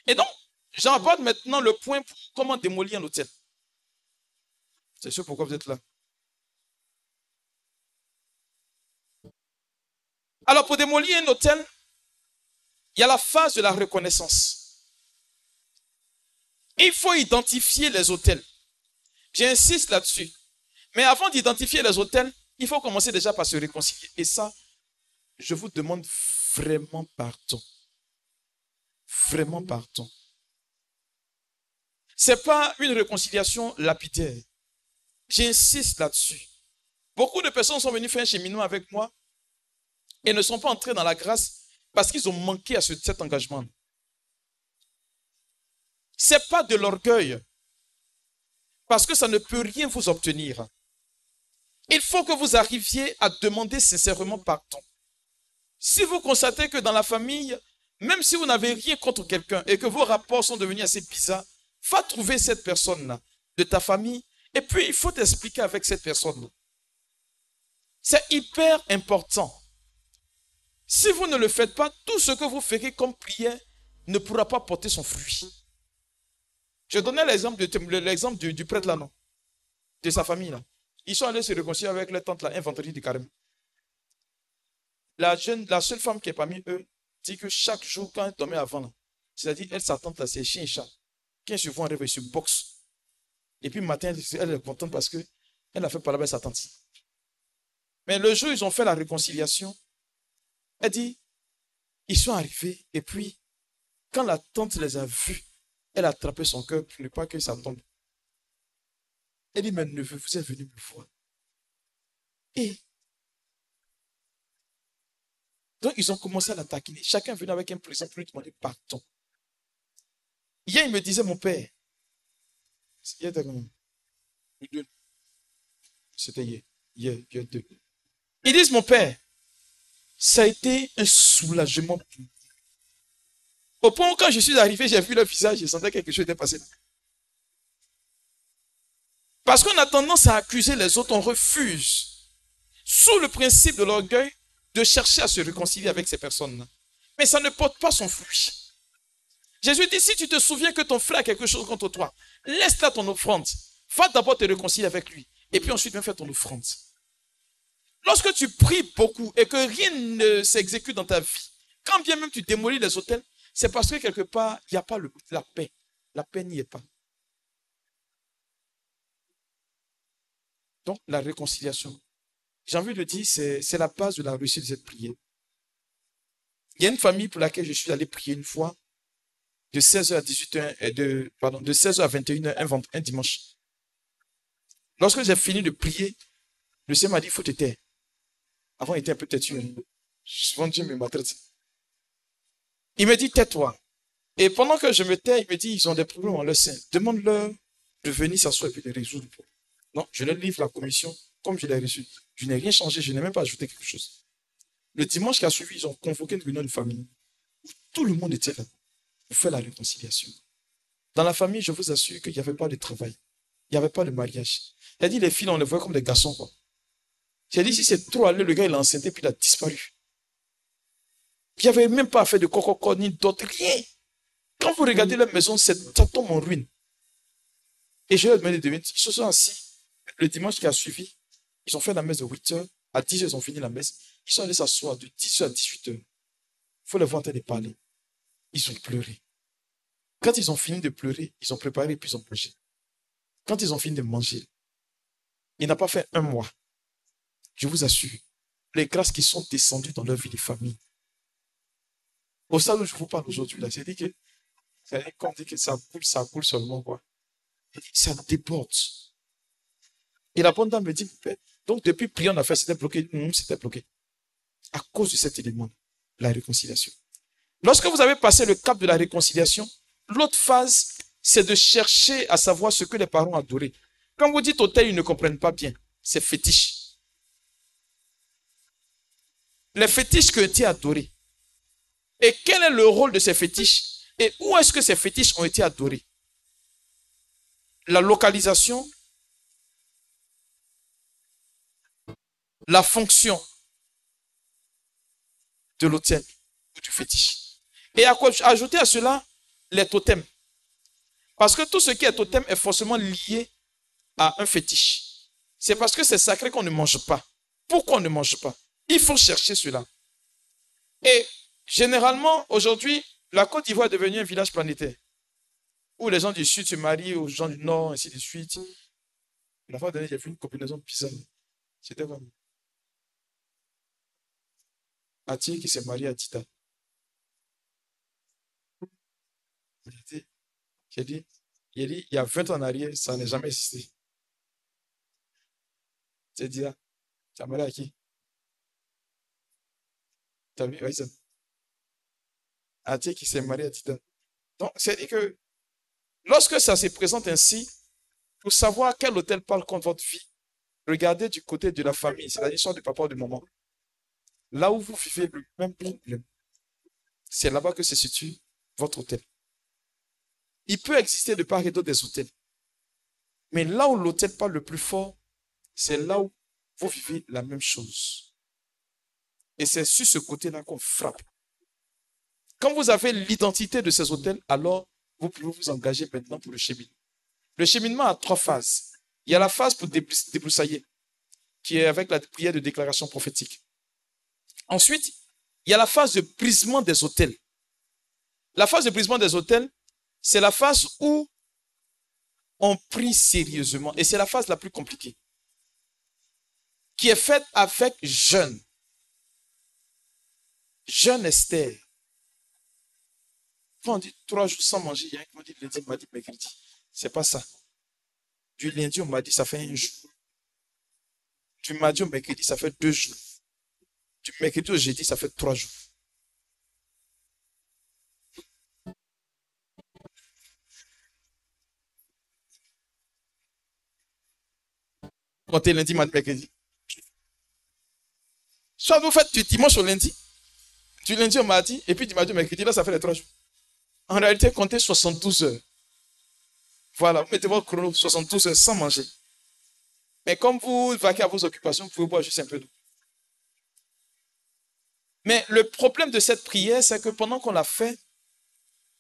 Et donc, j'aborde maintenant le point pour comment démolir un hôtel. C'est sûr pourquoi vous êtes là. Alors, pour démolir un hôtel, il y a la phase de la reconnaissance. Il faut identifier les hôtels. J'insiste là-dessus. Mais avant d'identifier les hôtels, il faut commencer déjà par se réconcilier. Et ça, je vous demande vraiment pardon. Vraiment pardon. Ce n'est pas une réconciliation lapidaire. J'insiste là-dessus. Beaucoup de personnes sont venues faire un cheminement avec moi et ne sont pas entrées dans la grâce parce qu'ils ont manqué à cet engagement. Ce n'est pas de l'orgueil, parce que ça ne peut rien vous obtenir. Il faut que vous arriviez à demander sincèrement pardon. Si vous constatez que dans la famille, même si vous n'avez rien contre quelqu'un et que vos rapports sont devenus assez bizarres, va trouver cette personne-là de ta famille et puis il faut t'expliquer avec cette personne. C'est hyper important. Si vous ne le faites pas, tout ce que vous ferez comme prière ne pourra pas porter son fruit. Je donnais l'exemple, l'exemple du, prêtre là, non? De sa famille là. Ils sont allés se réconcilier avec leur tante là, un vendredi du carême. La, seule femme qui est parmi eux dit que chaque jour, quand elle dormait avant, c'est-à-dire, elle, sa tante là, c'est et chat. Quand se voit en rêve, boxe. Et puis, le matin, elle est contente parce qu'elle a fait parler avec sa tante. Mais le jour où ils ont fait la réconciliation, elle dit, ils sont arrivés, et puis, quand la tante les a vus, elle a attrapé son cœur pour ne pas que ça tombe. Elle dit, mais neveu, vous êtes venu me voir. Et donc, ils ont commencé à l'attaquer. Chacun venait avec un présent pour lui demander pardon. Hier, il me disait, mon père, c'était hier, hier, hier deux. Ils disent, mon père, ça a été un soulagement pour au point où quand je suis arrivé, j'ai vu le visage, je sentais quelque chose était passé. Parce qu'on a tendance à accuser les autres, on refuse, sous le principe de l'orgueil, de chercher à se réconcilier avec ces personnes-là. Mais ça ne porte pas son fruit. Jésus dit, si tu te souviens que ton frère a quelque chose contre toi, laisse là ton offrande. Va d'abord te réconcilier avec lui. Et puis ensuite, viens faire ton offrande. Lorsque tu pries beaucoup et que rien ne s'exécute dans ta vie, quand bien même tu démolis les hôtels, c'est parce que quelque part, il n'y a pas la paix. La paix n'y est pas. Donc, la réconciliation. J'ai envie de dire, c'est la base de la réussite de cette prière. Il y a une famille pour laquelle je suis allé prier une fois, de 16h à 18h, de, pardon, de 16h à 21h, un, un dimanche. Lorsque j'ai fini de prier, le Seigneur m'a dit, il faut te taire. Avant, il était un peu têtu. Souvent, Dieu me maltraite. Il me dit, tais-toi. Et pendant que je me tais, il me dit, ils ont des problèmes en leur sein. Demande-leur de venir s'asseoir et puis de résoudre. Non, je leur livre la commission comme je l'ai reçu. Je n'ai rien changé, je n'ai même pas ajouté quelque chose. Le dimanche qui a suivi, ils ont convoqué une réunion de famille. Tout le monde était là pour faire la réconciliation. Dans la famille, je vous assure qu'il n'y avait pas de travail. Il n'y avait pas de mariage. Il a dit, les filles, on les voit comme des garçons. J'ai dit, si c'est trop allé, le gars, il a enceinté, puis il a disparu. Il n'y avait même pas fait de coco ni d'autres, rien. Quand vous regardez la maison, ça tombe en ruine. Et je leur ai demandé de venir. Ils se sont assis. Le dimanche qui a suivi, ils ont fait la messe de 8 heures. À 10 heures, ils ont fini la messe. Ils sont allés s'asseoir de 10 heures à 18 heures. faut les voir en train de parler. Ils ont pleuré. Quand ils ont fini de pleurer, ils ont préparé puis ils ont mangé. Quand ils ont fini de manger, il n'a pas fait un mois. Je vous assure, les grâces qui sont descendues dans leur vie de famille. Au stade où je vous parle aujourd'hui, là, c'est dit que, c'est dit que ça coule, ça coule seulement, quoi. Ça déborde. Et la bonne dame me dit, donc depuis prier en affaires, c'était bloqué. Non, c'était bloqué. À cause de cet élément, la réconciliation. Lorsque vous avez passé le cap de la réconciliation, l'autre phase, c'est de chercher à savoir ce que les parents adoraient. Quand vous dites hôtel, ils ne comprennent pas bien. C'est fétiche. Les fétiches que tu as adorés. Et quel est le rôle de ces fétiches? Et où est-ce que ces fétiches ont été adorés La localisation, la fonction de l'hôtel ou du fétiche. Et ajouter à cela les totems. Parce que tout ce qui est totem est forcément lié à un fétiche. C'est parce que c'est sacré qu'on ne mange pas. Pourquoi on ne mange pas? Il faut chercher cela. Et généralement, aujourd'hui, la Côte d'Ivoire est devenue un village planétaire. Où les gens du sud se marient aux gens du nord, ainsi de suite. La fois dernière, j'ai vu une combinaison bizarre. C'était vraiment. Ati qui s'est marié à Tita. J'ai il y a 20 ans en arrière, ça n'a jamais existé. C'est dit, tu as marié à qui Tu as vu, oui, ça. Ati qui s'est marié à Tita. Donc, c'est dit que lorsque ça se présente ainsi, pour savoir quel hôtel parle contre votre vie, regardez du côté de la famille, c'est-à-dire du papa ou du maman. Là où vous vivez le même problème, c'est là-bas que se situe votre hôtel. Il peut exister de part et d'autre des hôtels. Mais là où l'hôtel parle le plus fort, c'est là où vous vivez la même chose. Et c'est sur ce côté-là qu'on frappe. Quand vous avez l'identité de ces hôtels, alors vous pouvez vous engager maintenant pour le cheminement. Le cheminement a trois phases. Il y a la phase pour débroussailler, qui est avec la prière de déclaration prophétique. Ensuite, il y a la phase de brisement des hôtels. La phase de brisement des hôtels, c'est la phase où on prie sérieusement. Et c'est la phase la plus compliquée. Qui est faite avec jeûne. Jeûne Esther. Quand on dit trois jours sans manger, il y a un qui m'a dit lundi, m'a dit mercredi. C'est pas ça. Du lundi, on m'a dit ça fait un jour. Du mardi au mercredi, ça fait deux jours. Du mercredi au jeudi, ça fait trois jours. Comptez lundi, mardi, mercredi. Soit vous faites du dimanche au lundi, du lundi au mardi, et puis du mardi au mercredi, là, ça fait les trois jours. En réalité, comptez 72 heures. Voilà, vous mettez votre chrono 72 heures sans manger. Mais comme vous vaquez à vos occupations, vous pouvez boire juste un peu d'eau. Mais le problème de cette prière, c'est que pendant qu'on la fait,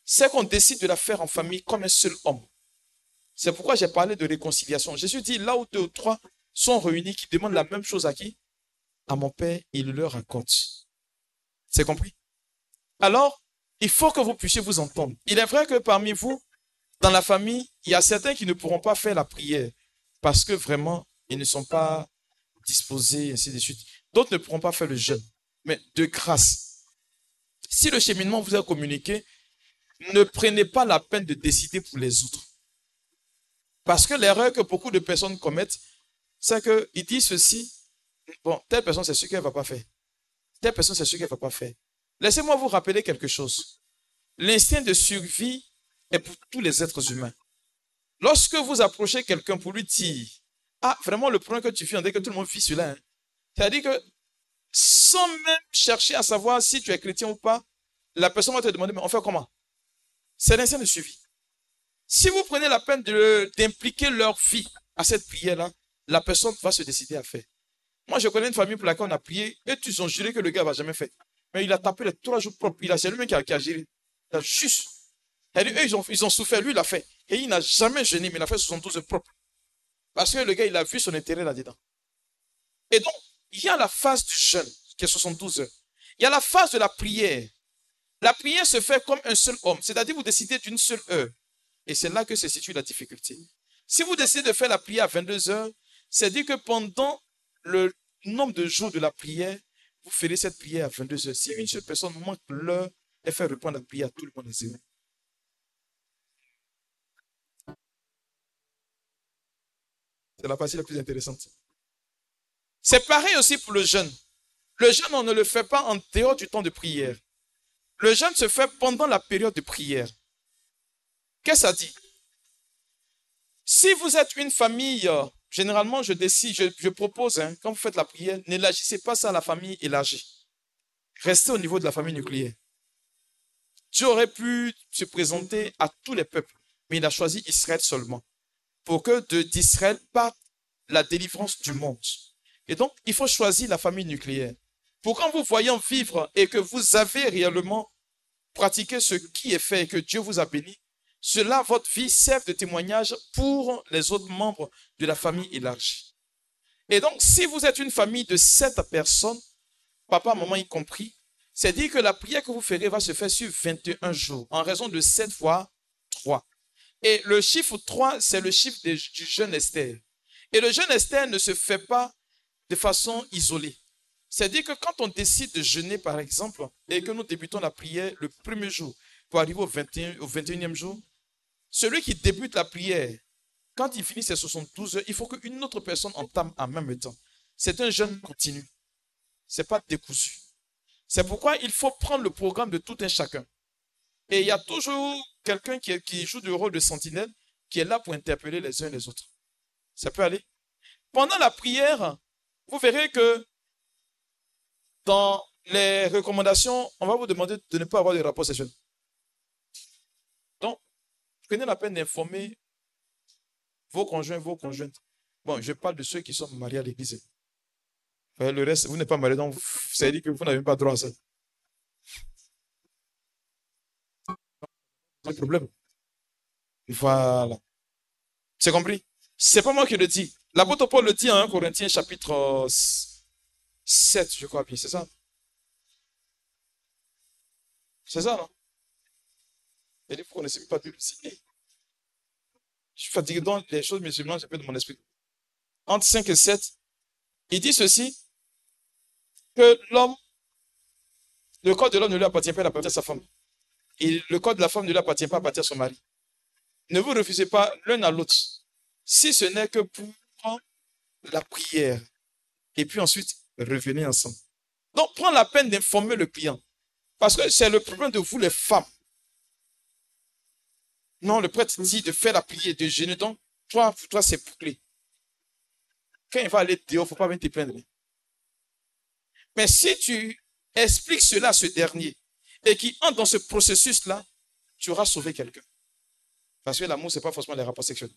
c'est qu'on décide de la faire en famille comme un seul homme. C'est pourquoi j'ai parlé de réconciliation. Jésus dit, là où deux ou trois sont réunis, qui demandent la même chose à qui? À mon Père, il leur raconte. C'est compris? Alors, il faut que vous puissiez vous entendre. Il est vrai que parmi vous, dans la famille, il y a certains qui ne pourront pas faire la prière parce que vraiment, ils ne sont pas disposés, ainsi de suite. D'autres ne pourront pas faire le jeûne mais de grâce. Si le cheminement vous a communiqué, ne prenez pas la peine de décider pour les autres. Parce que l'erreur que beaucoup de personnes commettent, c'est qu'ils disent ceci, bon, telle personne, c'est ce qu'elle ne va pas faire. Telle personne, c'est ce qu'elle ne va pas faire. Laissez-moi vous rappeler quelque chose. L'instinct de survie est pour tous les êtres humains. Lorsque vous approchez quelqu'un pour lui dire, ah, vraiment, le problème que tu vis, on dit que tout le monde vit cela. Hein. C'est-à-dire que sans même chercher à savoir si tu es chrétien ou pas, la personne va te demander, mais on fait comment? C'est l'instinct de suivi. Si vous prenez la peine d'impliquer leur vie à cette prière-là, la personne va se décider à faire. Moi, je connais une famille pour laquelle on a prié et ils ont juré que le gars ne va jamais faire. Mais il a tapé les trois jours propres. Il a, c'est lui-même qui a, géré. Il a juste. eux, ils ont, ils ont souffert. Lui, il a fait. Et il n'a jamais gêné, mais il a fait 72 heures propres. Parce que le gars, il a vu son intérêt là-dedans. Et donc, il y a la phase du jeûne, qui est 72 heures. Il y a la phase de la prière, La prière se fait comme un seul homme, c'est-à-dire vous décidez d'une seule heure. Et c'est là que se situe la difficulté. Si vous décidez de faire la prière à 22 heures, c'est dire que pendant le nombre de jours de la prière, vous ferez cette prière à 22 heures. Si une seule personne manque l'heure, elle fait reprendre la prière à tout le monde à zéro. C'est la partie la plus intéressante. C'est pareil aussi pour le jeûne. Le jeûne, on ne le fait pas en dehors du temps de prière. Le jeûne se fait pendant la période de prière. Qu'est-ce que ça dit? Si vous êtes une famille, euh, généralement, je décide, je, propose, hein, quand vous faites la prière, n'élargissez pas ça à la famille élargie. Restez au niveau de la famille nucléaire. Dieu aurait pu se présenter à tous les peuples, mais il a choisi Israël seulement pour que d'Israël parte la délivrance du monde. Et donc, il faut choisir la famille nucléaire. Pour quand vous voyez vivre et que vous avez réellement pratiqué ce qui est fait et que Dieu vous a béni, cela, votre vie, sert de témoignage pour les autres membres de la famille élargie. Et donc, si vous êtes une famille de sept personnes, papa, maman y compris, c'est dire que la prière que vous ferez va se faire sur 21 jours, en raison de 7 fois 3. Et le chiffre 3, c'est le chiffre du jeûne Esther. Et le jeûne Esther ne se fait pas de façon isolée. C'est-à-dire que quand on décide de jeûner, par exemple, et que nous débutons la prière le premier jour pour arriver au, 21, au 21e jour, celui qui débute la prière, quand il finit ses 72 heures, il faut qu'une autre personne entame en même temps. C'est un jeûne continu. Ce n'est pas décousu. C'est pourquoi il faut prendre le programme de tout un chacun. Et il y a toujours quelqu'un qui, joue le rôle de sentinelle, qui est là pour interpeller les uns les autres. Ça peut aller. Pendant la prière, vous verrez que dans les recommandations, on va vous demander de ne pas avoir de rapports sexuels. Prenez la peine d'informer vos conjoints, vos conjointes. Bon, je parle de ceux qui sont mariés à l'église. Le reste, vous n'êtes pas marié, donc ça veut dire que vous n'avez pas droit à ça. le problème. Voilà. C'est compris? C'est pas moi qui le dis. L'apôtre Paul le dit en 1 Corinthiens chapitre 7, je crois bien, c'est ça? C'est ça, non? Il dit, vous ne connaissez pas Bible ici. Je suis fatigué donc les choses musulmanes, j'ai peu de mon esprit. Entre 5 et 7, il dit ceci, que l'homme, le corps de l'homme ne lui appartient pas, il appartient à sa femme. Et le corps de la femme ne lui appartient pas, appartient à son mari. Ne vous refusez pas l'un à l'autre, si ce n'est que pour la prière. Et puis ensuite, revenez ensemble. Donc, prends la peine d'informer le client. Parce que c'est le problème de vous, les femmes. Non, le prêtre dit de faire la prière, de jeûner. Donc, toi, pour toi, c'est bouclé. Quand il va aller dehors, il ne faut pas venir te plaindre. Mais si tu expliques cela à ce dernier, et qui entre dans ce processus-là, tu auras sauvé quelqu'un. Parce que l'amour, ce n'est pas forcément les rapports sexuels.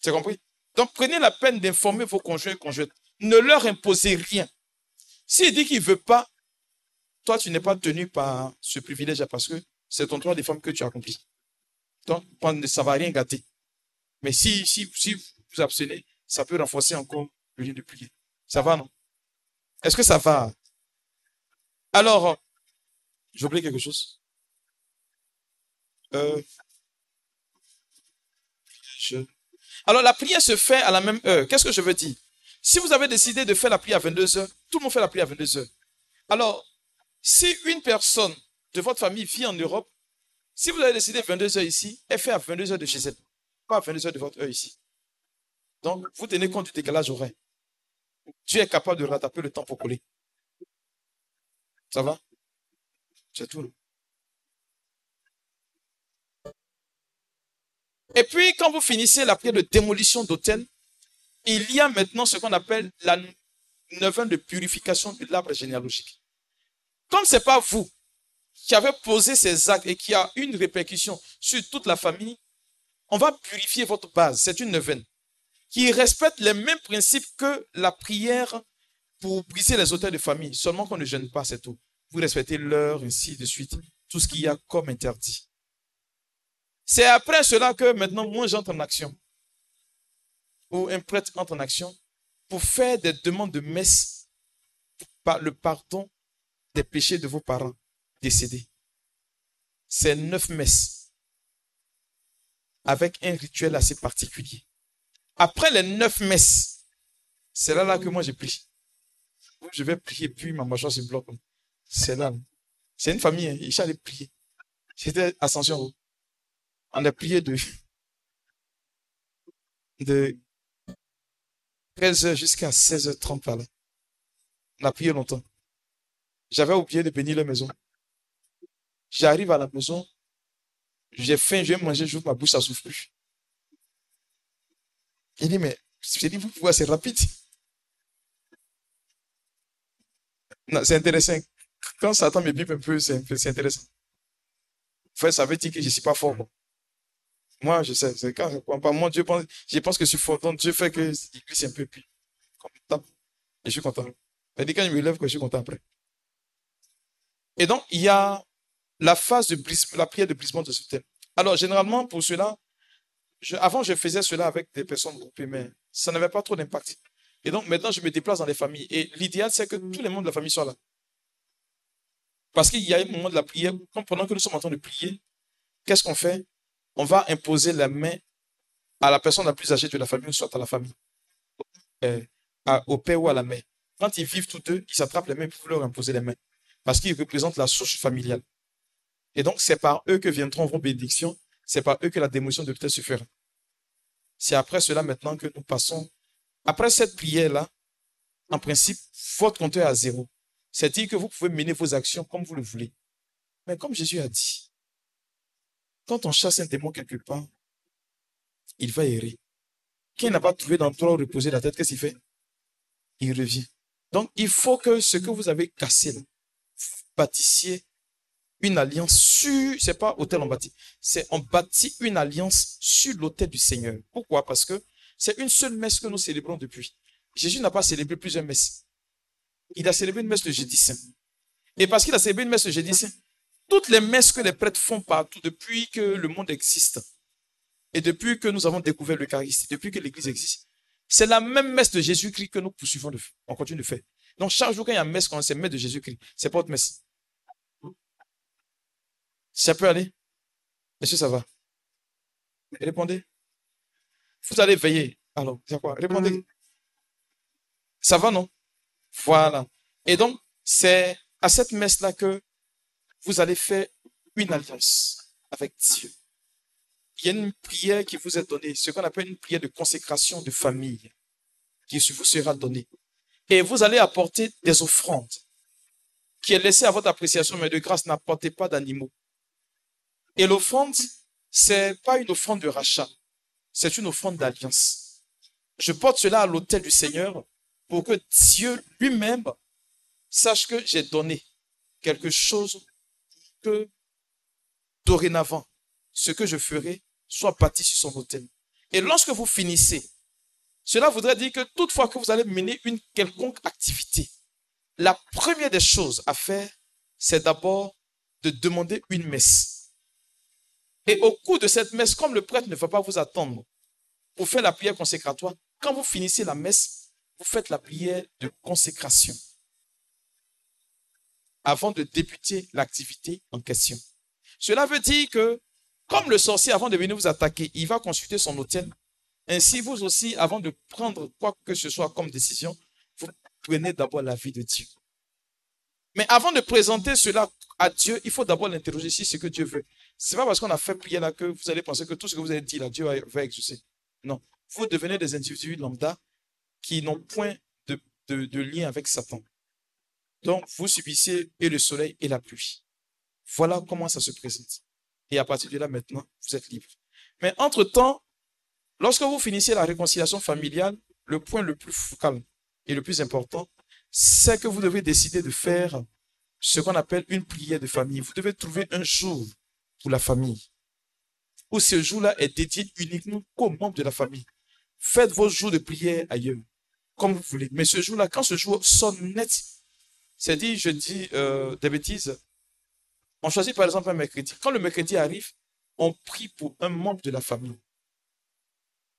C'est compris? Donc prenez la peine d'informer vos conjoints et conjointes. Ne leur imposez rien. S'il dit qu'il ne veut pas, toi, tu n'es pas tenu par ce privilège parce que c'est ton droit des femmes que tu as accompli. Ça ne va rien gâter. Mais si, si, si vous abstenez, ça peut renforcer encore le lien de prière. Ça va, non? Est-ce que ça va? Alors, j'ai oublié quelque chose. Euh, alors, la prière se fait à la même heure. Qu'est-ce que je veux dire? Si vous avez décidé de faire la prière à 22 heures, tout le monde fait la prière à 22 heures. Alors, si une personne de votre famille vit en Europe, si vous avez décidé 22 heures ici, elle fait à 22 heures de chez elle, pas à 22 heures de votre heure ici. Donc, vous tenez compte du décalage horaire. Dieu est capable de rattraper le temps pour coller. Ça va? C'est tout. Et puis, quand vous finissez la prière de démolition d'hôtel, il y a maintenant ce qu'on appelle la neuvaine de purification de l'arbre généalogique. Comme ce n'est pas vous qui avez posé ces actes et qui a une répercussion sur toute la famille, on va purifier votre base. C'est une neuvaine qui respecte les mêmes principes que la prière pour briser les hôtels de famille. Seulement qu'on ne gêne pas, c'est tout vous respectez l'heure, ainsi de suite, tout ce qu'il y a comme interdit. C'est après cela que maintenant, moi, j'entre en action, ou un prêtre entre en action, pour faire des demandes de messe par le pardon des péchés de vos parents, décédé. C'est neuf messes avec un rituel assez particulier. Après les neuf messes, c'est là, là que moi j'ai pris. Je vais prier, puis ma mâchoire se bloque. C'est là. C'est une famille, hein. il allé prier. C'était Ascension. On a prié de, de 13h jusqu'à 16h30 par là. On a prié longtemps. J'avais oublié de bénir la maison. J'arrive à la maison, j'ai faim, je vais manger, j'ouvre ma bouche, ça souffle plus. Il dit, mais j'ai dit, vous pouvez, c'est rapide. C'est intéressant. Quand Satan me bip un peu, c'est intéressant. Frère, ça veut dire que je ne suis pas fort. Moi, je sais. C'est quand je moi, Dieu pense, je pense que je suis fort. Donc, Dieu fait que il glisse un peu. Puis, comme et je suis content. Et quand je me lève, que je suis content après. Et donc, il y a la phase de la prière de brisement de ce thème. Alors, généralement, pour cela, avant, je faisais cela avec des personnes groupées, mais ça n'avait pas trop d'impact. Et donc, maintenant, je me déplace dans les familles. Et l'idéal, c'est que tous les membres de la famille soient là. Parce qu'il y a un moment de la prière, pendant que nous sommes en train de prier, qu'est-ce qu'on fait? On va imposer la main à la personne la plus âgée de la famille, soit à la famille, euh, au père ou à la mère. Quand ils vivent tous deux, ils s'attrapent les mains pour leur imposer les mains. Parce qu'ils représentent la source familiale. Et donc, c'est par eux que viendront vos bénédictions. C'est par eux que la démotion de peut-être se fera. C'est après cela maintenant que nous passons. Après cette prière-là, en principe, votre compteur est à zéro. C'est-à-dire que vous pouvez mener vos actions comme vous le voulez. Mais comme Jésus a dit, quand on chasse un démon quelque part, il va errer. Qui n'a pas trouvé d'endroit où reposer la tête, qu'est-ce qu'il fait? Il revient. Donc, il faut que ce que vous avez cassé, vous bâtissiez une alliance sur, c'est pas hôtel en bâti, c'est on bâtit une alliance sur l'autel du Seigneur. Pourquoi? Parce que c'est une seule messe que nous célébrons depuis. Jésus n'a pas célébré plusieurs messes. Il a célébré une messe le jeudi saint. Et parce qu'il a célébré une messe le jeudi saint, toutes les messes que les prêtres font partout depuis que le monde existe et depuis que nous avons découvert l'Eucharistie, depuis que l'Église existe, c'est la même messe de Jésus-Christ que nous poursuivons, de, on continue de faire. Donc chaque jour quand il y a une messe, quand c'est messe de Jésus-Christ, c'est pas autre messe. Ça peut aller que ça va Répondez. Vous allez veiller. Alors, c'est quoi? Répondez. Mm. Ça va, non? Voilà. Et donc, c'est à cette messe-là que vous allez faire une alliance avec Dieu. Il y a une prière qui vous est donnée, ce qu'on appelle une prière de consécration de famille, qui vous sera donnée. Et vous allez apporter des offrandes, qui est laissée à votre appréciation, mais de grâce, n'apportez pas d'animaux. Et l'offrande, c'est pas une offrande de rachat, c'est une offrande d'alliance. Je porte cela à l'autel du Seigneur pour que Dieu lui-même sache que j'ai donné quelque chose que dorénavant, ce que je ferai soit bâti sur son autel. Et lorsque vous finissez, cela voudrait dire que toutefois que vous allez mener une quelconque activité, la première des choses à faire, c'est d'abord de demander une messe. Et au cours de cette messe, comme le prêtre ne va pas vous attendre pour faire la prière consécratoire, quand vous finissez la messe, vous faites la prière de consécration avant de débuter l'activité en question. Cela veut dire que, comme le sorcier, avant de venir vous attaquer, il va consulter son hôtel. Ainsi, vous aussi, avant de prendre quoi que ce soit comme décision, vous prenez d'abord la vie de Dieu. Mais avant de présenter cela à Dieu, il faut d'abord l'interroger si ce que Dieu veut. Ce n'est pas parce qu'on a fait prier là que vous allez penser que tout ce que vous avez dit là, Dieu va exaucer. Non. Vous devenez des individus lambda qui n'ont point de, lien avec Satan. Donc, vous subissez et le soleil et la pluie. Voilà comment ça se présente. Et à partir de là, maintenant, vous êtes libre. Mais entre-temps, lorsque vous finissez la réconciliation familiale, le point le plus focal et le plus important, c'est que vous devez décider de faire ce qu'on appelle une prière de famille. Vous devez trouver un jour pour la famille, où ce jour-là est dédié uniquement aux membres de la famille. Faites vos jours de prière ailleurs comme vous voulez. Mais ce jour-là, quand ce jour sonne net, c'est dit, je dis euh, des bêtises. On choisit par exemple un mercredi. Quand le mercredi arrive, on prie pour un membre de la famille.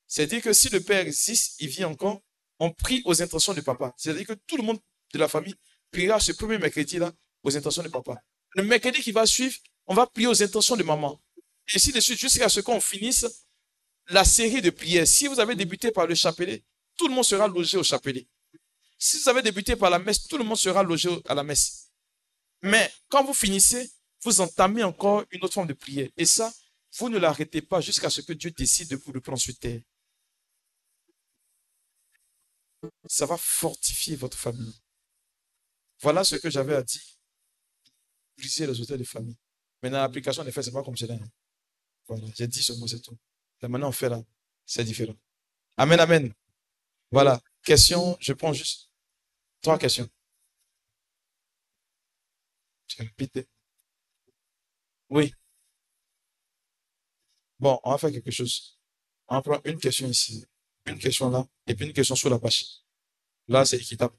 C'est-à-dire que si le père existe, il vit encore, on prie aux intentions du papa. C'est-à-dire que tout le monde de la famille priera ce premier mercredi-là aux intentions du papa. Le mercredi qui va suivre, on va prier aux intentions de maman. Et ainsi de suite, jusqu'à ce qu'on finisse la série de prières. Si vous avez débuté par le chapelet, tout le monde sera logé au chapelet. Si vous avez débuté par la messe, tout le monde sera logé à la messe. Mais quand vous finissez, vous entamez encore une autre forme de prière. Et ça, vous ne l'arrêtez pas jusqu'à ce que Dieu décide de vous le prendre sur terre. Ça va fortifier votre famille. Voilà ce que j'avais à dire. Briser les hôtels de famille. Mais dans l'application, en effet, ce n'est pas comme cela. Voilà, j'ai dit ce mot, c'est tout. Manière on fait là, c'est différent. Amen, amen. Voilà. Question, je prends juste trois questions. Oui. Bon, on va faire quelque chose. On va prendre une question ici, une question là, et puis une question sur la page. Là, c'est équitable.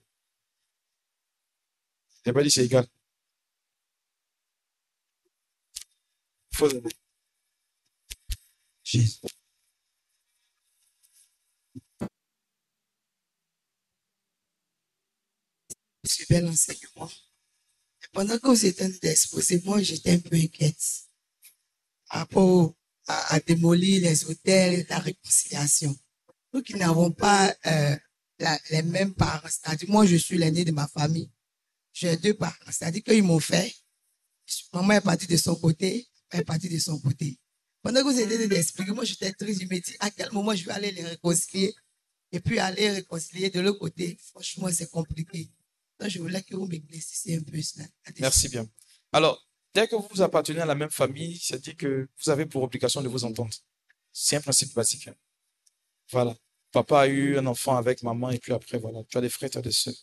Je n'ai pas dit c'est égal. Faut donner. C'est bel enseignement. Pendant que vous étiez exposé, moi, j'étais un peu inquiète. À rapport à, démolir les hôtels la réconciliation. Nous qui n'avons pas euh, les mêmes parents, c'est-à-dire moi, je suis l'aîné de ma famille. J'ai deux parents, c'est-à-dire qu'ils m'ont fait. Maman est partie de son côté, est partie de son côté. Pendant que vous étiez d'expliquer, moi j'étais très, je me dis à quel moment je vais aller les réconcilier? Et puis aller réconcilier de l'autre côté, franchement, c'est compliqué. Donc je voulais que vous m'éclaircissiez un peu cela. Merci bien. Alors, dès que vous appartenez à la même famille, c'est-à-dire que vous avez pour obligation de vous entendre. C'est un principe basique. Hein. Voilà. Papa a eu un enfant avec maman et puis après, voilà, tu as des frères, tu as des soeurs.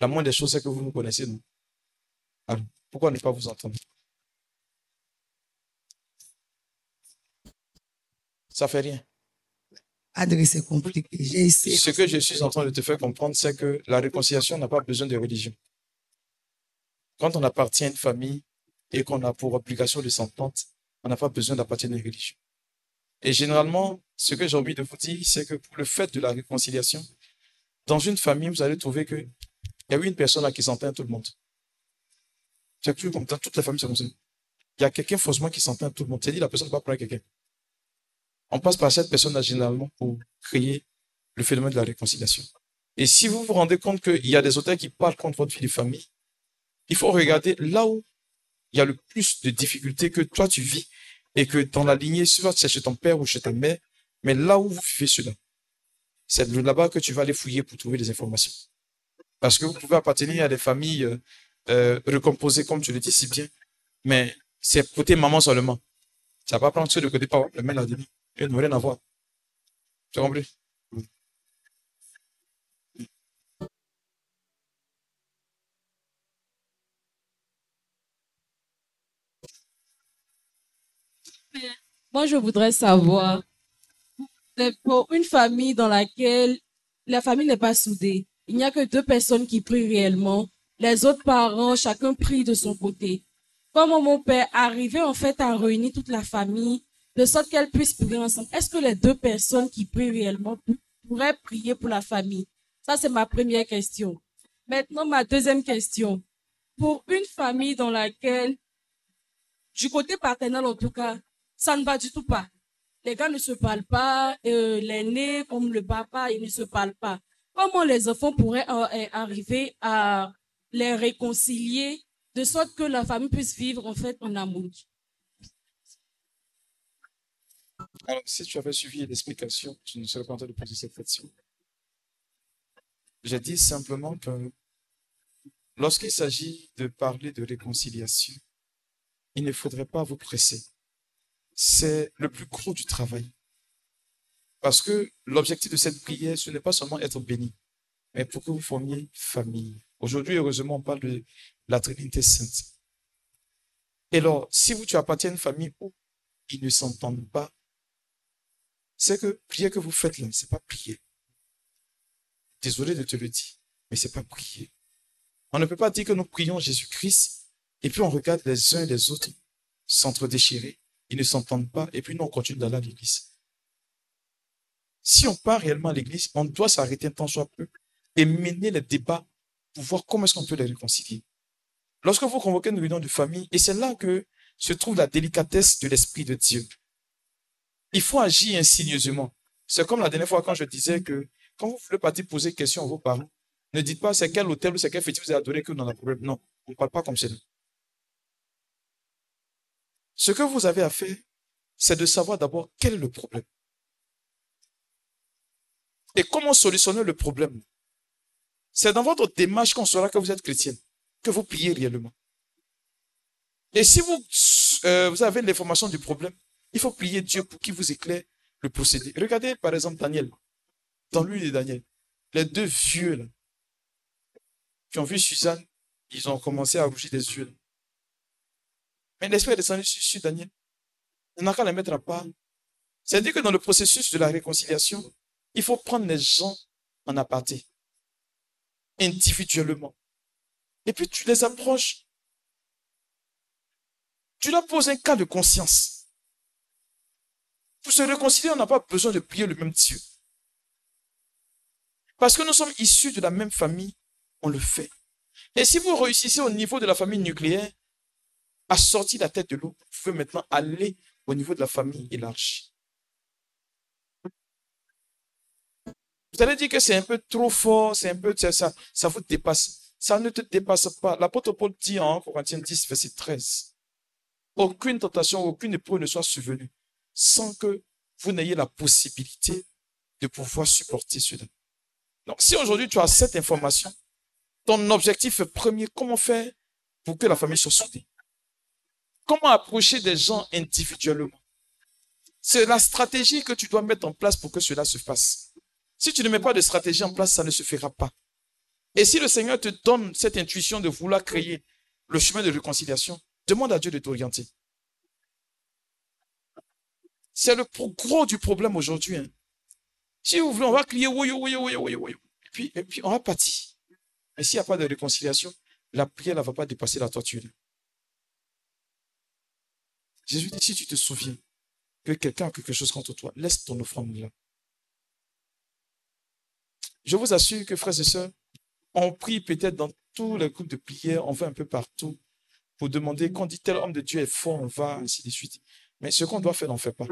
La moindre des choses, c'est que vous vous connaissez, nous. Alors, pourquoi ne pas vous entendre? Ça fait rien. Adresse c'est compliqué. Ce que je suis en train de te faire comprendre, c'est que la réconciliation n'a pas besoin de religion. Quand on appartient à une famille et qu'on a pour obligation de s'entendre, on n'a pas besoin d'appartenir à une religion. Et généralement, ce que j'ai envie de vous dire, c'est que pour le fait de la réconciliation, dans une famille, vous allez trouver qu'il y a une personne là qui s'entend à tout le monde. C'est comme dans toute la famille, c'est comme ça. Il y a quelqu'un faussement qui s'entend à tout le monde. C'est dit la personne ne va pas prendre quelqu'un. On passe par cette personne-là généralement pour créer le phénomène de la réconciliation. Et si vous vous rendez compte qu'il y a des auteurs qui parlent contre votre vie de famille, il faut regarder là où il y a le plus de difficultés que toi tu vis et que dans la lignée, soit c'est chez ton père ou chez ta mère, mais là où vous vivez cela, c'est là-bas que tu vas aller fouiller pour trouver des informations. Parce que vous pouvez appartenir à des familles euh, euh, recomposées, comme tu le dis si bien, mais c'est côté maman seulement. Ça va pas prendre ceux de côté papa, le mère l'a dit. Il n'a rien à. Tu as compris? Moi, je voudrais savoir, pour une famille dans laquelle la famille n'est pas soudée, il n'y a que deux personnes qui prient réellement, les autres parents, chacun prie de son côté. Comment mon père arrivait en fait à réunir toute la famille de sorte qu'elle puisse prier ensemble. Est-ce que les deux personnes qui prient réellement pourraient prier pour la famille? Ça, c'est ma première question. Maintenant, ma deuxième question. Pour une famille dans laquelle, du côté paternel en tout cas, ça ne va du tout pas. Les gars ne se parlent pas, euh, l'aîné comme le papa, ils ne se parlent pas. Comment les enfants pourraient euh, arriver à les réconcilier de sorte que la famille puisse vivre en fait en amour alors, si tu avais suivi l'explication, tu ne serais pas en train de poser cette question. J'ai dit simplement que lorsqu'il s'agit de parler de réconciliation, il ne faudrait pas vous presser. C'est le plus gros du travail. Parce que l'objectif de cette prière, ce n'est pas seulement être béni, mais pour que vous formiez famille. Aujourd'hui, heureusement, on parle de la Trinité Sainte. Et alors, si vous tu appartiens à une famille où ils ne s'entendent pas, c'est que prier que vous faites là, c'est pas prier. Désolé de te le dire, mais c'est pas prier. On ne peut pas dire que nous prions Jésus-Christ et puis on regarde les uns et les autres s'entre-déchirer, ils ne s'entendent pas et puis nous on continue d'aller à l'église. Si on part réellement à l'église, on doit s'arrêter un temps soit peu et mener les débats pour voir comment est-ce qu'on peut les réconcilier. Lorsque vous convoquez une réunion de famille, et c'est là que se trouve la délicatesse de l'Esprit de Dieu. Il faut agir insigneusement. C'est comme la dernière fois quand je disais que quand vous voulez partir poser question à vos parents, ne dites pas c'est quel hôtel ou c'est quel fétiche vous avez adoré que vous un problème. Non, on ne parle pas comme ça. Ce que vous avez à faire, c'est de savoir d'abord quel est le problème. Et comment solutionner le problème? C'est dans votre démarche qu'on saura que vous êtes chrétienne, que vous priez réellement. Et si vous, euh, vous avez l'information du problème, il faut prier Dieu pour qu'il vous éclaire le procédé. Regardez par exemple Daniel, dans l'huile de Daniel, les deux vieux là, qui ont vu Suzanne, ils ont commencé à rougir des yeux. Mais l'esprit est descendu sur, Daniel. On n'a qu'à les mettre à part. C'est-à-dire que dans le processus de la réconciliation, il faut prendre les gens en aparté, individuellement. Et puis tu les approches. Tu leur poses un cas de conscience. Pour se réconcilier, on n'a pas besoin de prier le même Dieu. Parce que nous sommes issus de la même famille, on le fait. Et si vous réussissez au niveau de la famille nucléaire à sortir la tête de l'eau, vous pouvez maintenant aller au niveau de la famille élargie. Vous allez dire que c'est un peu trop fort, c'est un peu, ça, ça vous dépasse. Ça ne te dépasse pas. L'apôtre Paul dit en Corinthiens 10, verset 13, aucune tentation, aucune épreuve ne soit survenue sans que vous n'ayez la possibilité de pouvoir supporter cela. Donc, si aujourd'hui tu as cette information, ton objectif premier, comment faire pour que la famille soit soudée? Comment approcher des gens individuellement? C'est la stratégie que tu dois mettre en place pour que cela se fasse. Si tu ne mets pas de stratégie en place, ça ne se fera pas. Et si le Seigneur te donne cette intuition de vouloir créer le chemin de réconciliation, demande à Dieu de t'orienter. C'est le gros du problème aujourd'hui. Hein. Si vous voulez, on va crier oui, oui, oui, oui, oui, Et puis, et puis on va partir. Mais s'il n'y a pas de réconciliation, la prière ne va pas dépasser la torture. Jésus dit, si tu te souviens que quelqu'un a quelque chose contre toi, laisse ton offrande là. Je vous assure que, frères et sœurs, on prie peut-être dans tous les groupes de prière, on va un peu partout pour demander, quand dit tel homme de Dieu est fort, on va, ainsi de suite. Mais ce qu'on doit faire, on ne fait pas.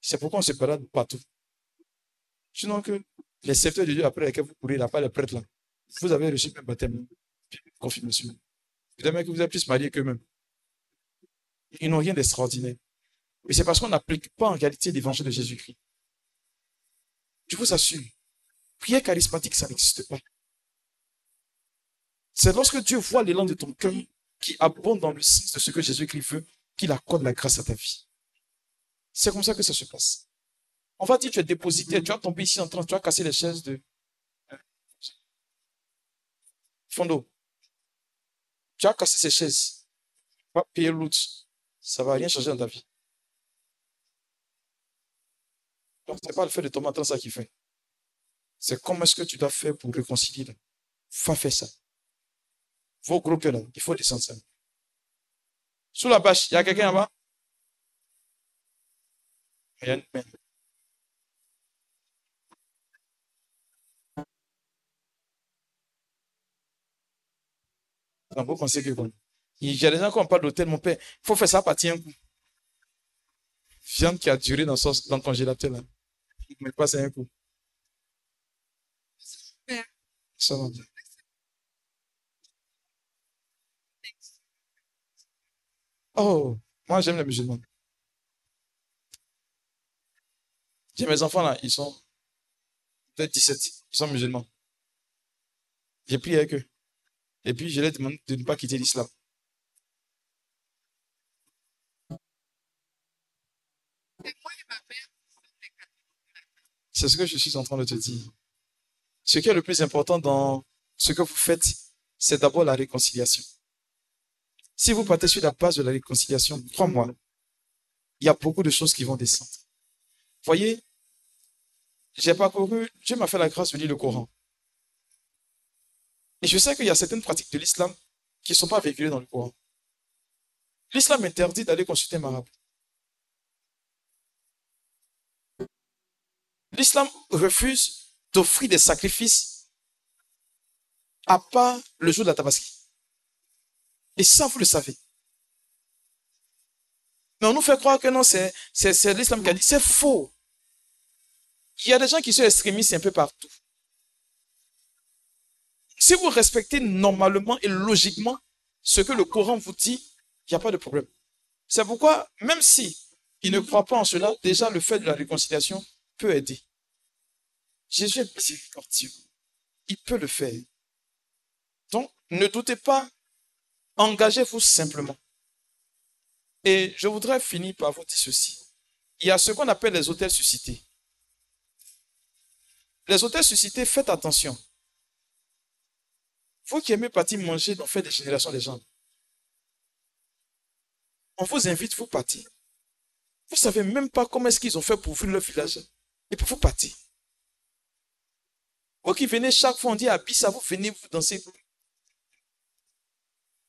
C'est pourquoi on se balade partout. Sinon que les secteurs de Dieu après lesquels vous courez, là, pas les prêtres là, vous avez reçu un baptême, confirmation. Peut-être que vous êtes plus mariés qu'eux-mêmes. Ils n'ont rien d'extraordinaire. Et c'est parce qu'on n'applique pas en réalité l'évangile de Jésus-Christ. Je vous assure, prière charismatique, ça n'existe pas. C'est lorsque Dieu voit l'élan de ton cœur qui abonde dans le sens de ce que Jésus-Christ veut, qu'il accorde la grâce à ta vie. C'est comme ça que ça se passe. On va dire, tu es dépositaire, tu vas tomber ici en train, tu vas casser les chaises de Fondo. Tu as cassé ces chaises. Tu vas payer l'autre. Ça va rien changer dans ta vie. Donc, ce n'est pas le fait de tomber en train ça qui fait. C'est comment est-ce que tu dois faire pour réconcilier. Va faire ça. Vos gros là, il faut descendre ça. Sous la bâche, il y a quelqu'un là-bas? Il y a une main. vous pensez que Il y a des gens qui ont pas d'hôtel, mon père. Il faut faire ça à partir un coup. Viande qui a duré dans, son, dans le congélateur là. Mais pas un coup. Ça va bien. Oh, moi j'aime les musulmans. J'ai mes enfants là, ils sont peut-être 17, ils sont musulmans. J'ai prié avec eux. Et puis je leur demandé de ne pas quitter l'islam. C'est ce que je suis en train de te dire. Ce qui est le plus important dans ce que vous faites, c'est d'abord la réconciliation. Si vous partez sur la base de la réconciliation, crois-moi, il y a beaucoup de choses qui vont descendre. Voyez, j'ai parcouru, Dieu m'a fait la grâce de lire le Coran. Et je sais qu'il y a certaines pratiques de l'islam qui ne sont pas véhiculées dans le Coran. L'islam interdit d'aller consulter un marabout. L'islam refuse d'offrir des sacrifices à part le jour de la tabaski. Et ça, vous le savez. Mais on nous fait croire que non, c'est l'islam qui a dit. C'est faux. Il y a des gens qui sont extrémistes un peu partout. Si vous respectez normalement et logiquement ce que le Coran vous dit, il n'y a pas de problème. C'est pourquoi, même si ne croit pas en cela, déjà le fait de la réconciliation peut aider. Jésus est miséricordieux. Il peut le faire. Donc, ne doutez pas, engagez-vous simplement. Et je voudrais finir par vous dire ceci. Il y a ce qu'on appelle les hôtels suscités. Les hôtels suscités, faites attention. Vous qui aimez partir manger dans fait des générations des gens, on vous invite, vous partir. Vous ne savez même pas comment est-ce qu'ils ont fait pour ouvrir leur village et pour vous partir. Vous qui venez chaque fois, on dit à Bissa, vous venez vous danser.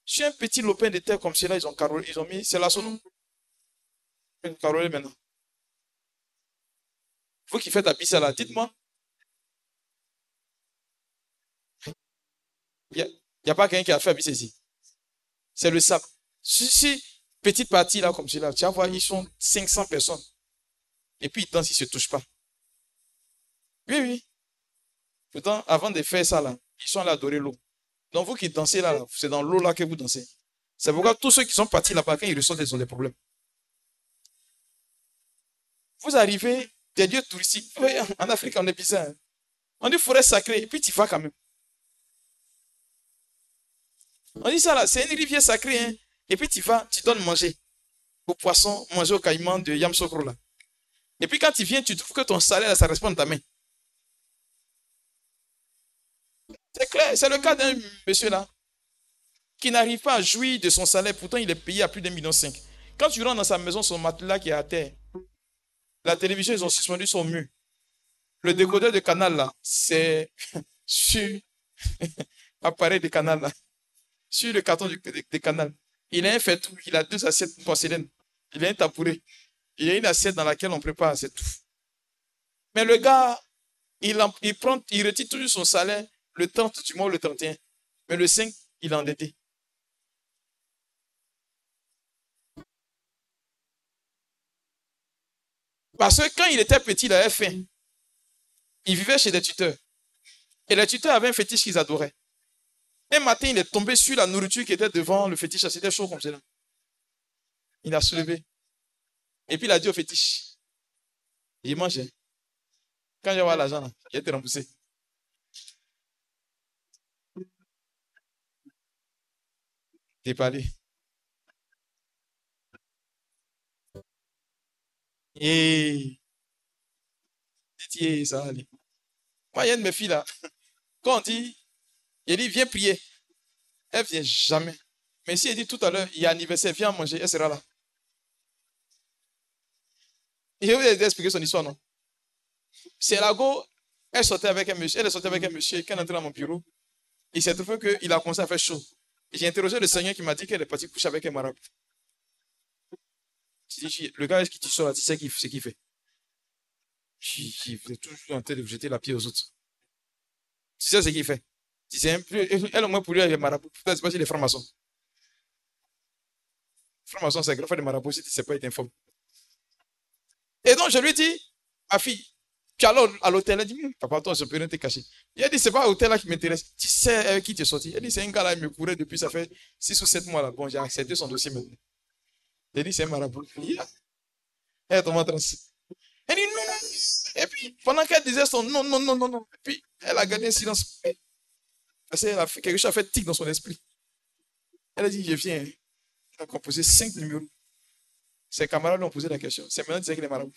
Sur un petit lopin de terre comme celui-là, ils ont carolé, ils ont mis, c'est la son Une carolé maintenant. Vous qui faites à Bissa là, dites-moi, Il n'y a, pas quelqu'un qui a fait habiter ici. C'est le sable. Si, petite partie là, comme celui-là, tu vas voir, ils sont 500 personnes. Et puis ils dansent, ils ne se touchent pas. Oui, oui. Pourtant, avant de faire ça là, ils sont allés adorer l'eau. Donc vous qui dansez là, c'est dans l'eau là que vous dansez. C'est pourquoi tous ceux qui sont partis là-bas, quand ils ressortent, ils ont des problèmes. Vous arrivez des lieux touristiques. en Afrique, on est bizarre. Hein. On dit forêt sacrée, et puis tu vas quand même. On dit ça là, c'est une rivière sacrée. Hein? Et puis tu vas, tu donnes manger aux poissons, manger au caïman de Yamsokro là. Et puis quand tu viens, tu trouves que ton salaire, ça répond à ta main. C'est clair, c'est le cas d'un monsieur là qui n'arrive pas à jouir de son salaire, pourtant il est payé à plus d'un million cinq. Quand tu rentres dans sa maison, son matelas qui est à terre, la télévision, ils ont suspendu son mur. Le décodeur de canal là, c'est sur appareil de canal là sur le carton du, canal. Il a un fait tout. Il a deux assiettes de porcelaine. Il a un tabouret. Il a une assiette dans laquelle on prépare, c'est tout. Mais le gars, il, il, prend, il retire toujours son salaire le 30 du mois le 31. Mais le 5, il est endetté. Parce que quand il était petit, il avait faim. Il vivait chez des tuteurs. Et les tuteurs avaient un fétiche qu'ils adoraient. Un matin, il est tombé sur la nourriture qui était devant le fétiche. C'était chaud comme cela. Il a soulevé. Et puis il a dit au fétiche, il mangeait. Quand j'ai voir l'argent, il a été remboursé. T'es parlé. Et ça va aller. Moi, il y a une de mes filles là. Quand on dit il dit, viens prier. Elle vient jamais. Mais si elle dit tout à l'heure, il y a anniversaire, viens manger, elle sera là. Et je vais vous expliquer son histoire, non? C'est la go, elle sortait avec un monsieur, elle est sortie avec un monsieur, quand elle est dans mon bureau, il s'est trouvé qu'il a commencé à faire chaud. J'ai interrogé le Seigneur qui m'a dit qu'elle est partie coucher avec un marabout. le gars qui tu sors tu sais ce qu'il fait. Il est toujours en train de jeter la pied aux autres. Tu sais ce qu'il fait elle, au moins, pour lui, elle est marabout. Peut-être c'est pas si les francs-maçons. Franc-maçon, c'est grand faire des marabouts si tu ne sais pas, il t'informe. Et donc, je lui dis, ma fille, tu allé à l'hôtel. Elle dit, hum, papa, toi, je peux rien te cacher. Il a dit, c'est pas l'hôtel là qui m'intéresse. Tu sais avec qui tu es sorti? Elle dit, c'est un gars là, il me courait depuis, ça fait 6 ou 7 mois là. Bon, j'ai accepté son dossier maintenant. Elle dit, c'est un marabout. Elle tombe en transe. Elle dit, non, non. Et puis, pendant qu'elle disait son non, non, non, non, non. Et puis, elle a gardé un silence. Parce qu'elle a fait quelque chose a fait tic dans son esprit. Elle a dit, je viens. Elle a composé cinq numéros. Ses camarades lui ont posé la question. C'est maintenant qu'il est marabout.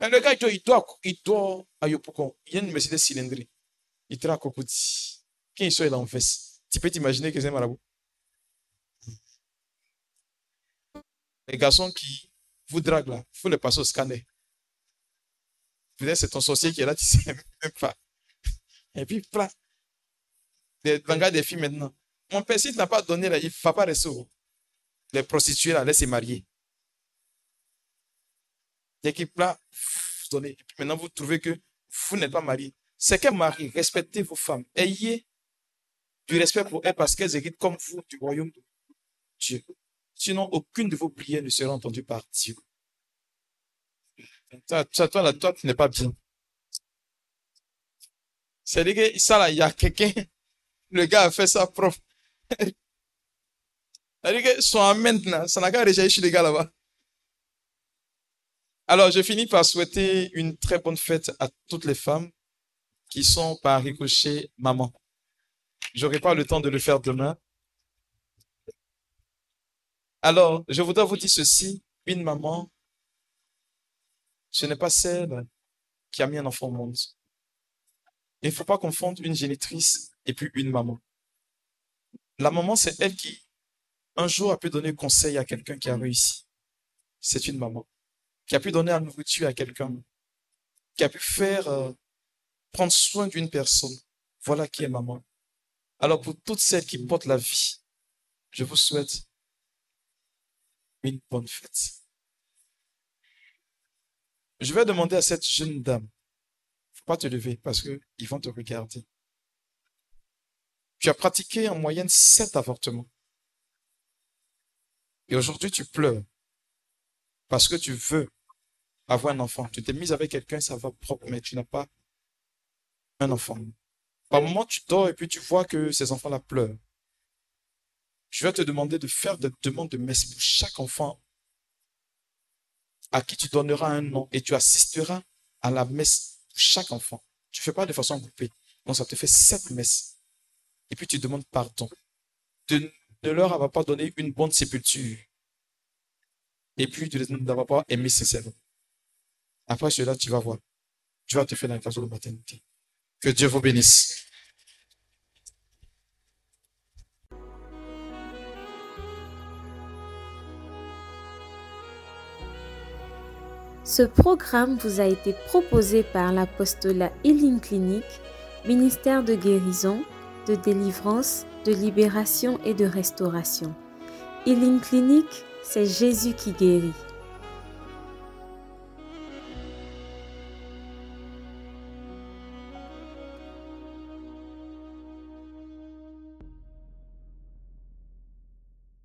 Mais le gars, il doit, il doit Yopougon. Il y a une Mercedes cylindrée. Il au petit. Quand il sort, en fesse. Tu peux t'imaginer que c'est un marabout. Les garçons qui vous draguent là, il faut les passer au scanner. Peut-être c'est ton sorcier qui est là, tu sais même pas. Et puis, plat. Des langages des filles maintenant. Mon père, s'il n'a pas donné, là, il ne va pas rester. Les prostituées, là, laissez marier. Qu'il plat, donner. maintenant, vous trouvez que vous n'êtes pas marié. C'est qu'un mari, respectez vos femmes. Ayez du respect pour elles parce qu'elles héritent comme vous du royaume de Dieu. Sinon, aucune de vos prières ne sera entendue par Dieu. Toi, toi, toi, toi tu n'es pas bien. C'est-à-dire que ça, là, il y a quelqu'un, le gars a fait ça prof. C'est-à-dire que son amen, là, ça n'a qu'à réagir chez les gars là-bas. Alors, je finis par souhaiter une très bonne fête à toutes les femmes qui sont par ricochet maman. J'aurai pas le temps de le faire demain. Alors, je voudrais vous dire ceci. Une maman, ce n'est pas celle qui a mis un enfant au monde. Il ne faut pas confondre une génitrice et puis une maman. La maman, c'est elle qui, un jour, a pu donner conseil à quelqu'un qui a réussi. C'est une maman. Qui a pu donner la nourriture à quelqu'un. Qui a pu faire, euh, prendre soin d'une personne. Voilà qui est maman. Alors, pour toutes celles qui portent la vie, je vous souhaite une bonne fête. Je vais demander à cette jeune dame, faut pas te lever parce qu'ils vont te regarder. Tu as pratiqué en moyenne sept avortements. Et aujourd'hui, tu pleures parce que tu veux avoir un enfant. Tu t'es mise avec quelqu'un, ça va propre, mais tu n'as pas un enfant. Par moment, tu dors et puis tu vois que ces enfants-là pleurent. Je vais te demander de faire des demandes de messe pour chaque enfant à qui tu donneras un nom et tu assisteras à la messe pour chaque enfant. Tu ne fais pas de façon groupée. Donc, ça te fait sept messes. Et puis, tu demandes pardon. De, de leur avoir pas donné une bonne sépulture. Et puis, de n'avoir pas aimé sincèrement. Après cela, tu vas voir. Tu vas te faire l'invitation de maternité. Que Dieu vous bénisse. Ce programme vous a été proposé par l'apostolat Healing Clinic, ministère de guérison, de délivrance, de libération et de restauration. Healing Clinic, c'est Jésus qui guérit.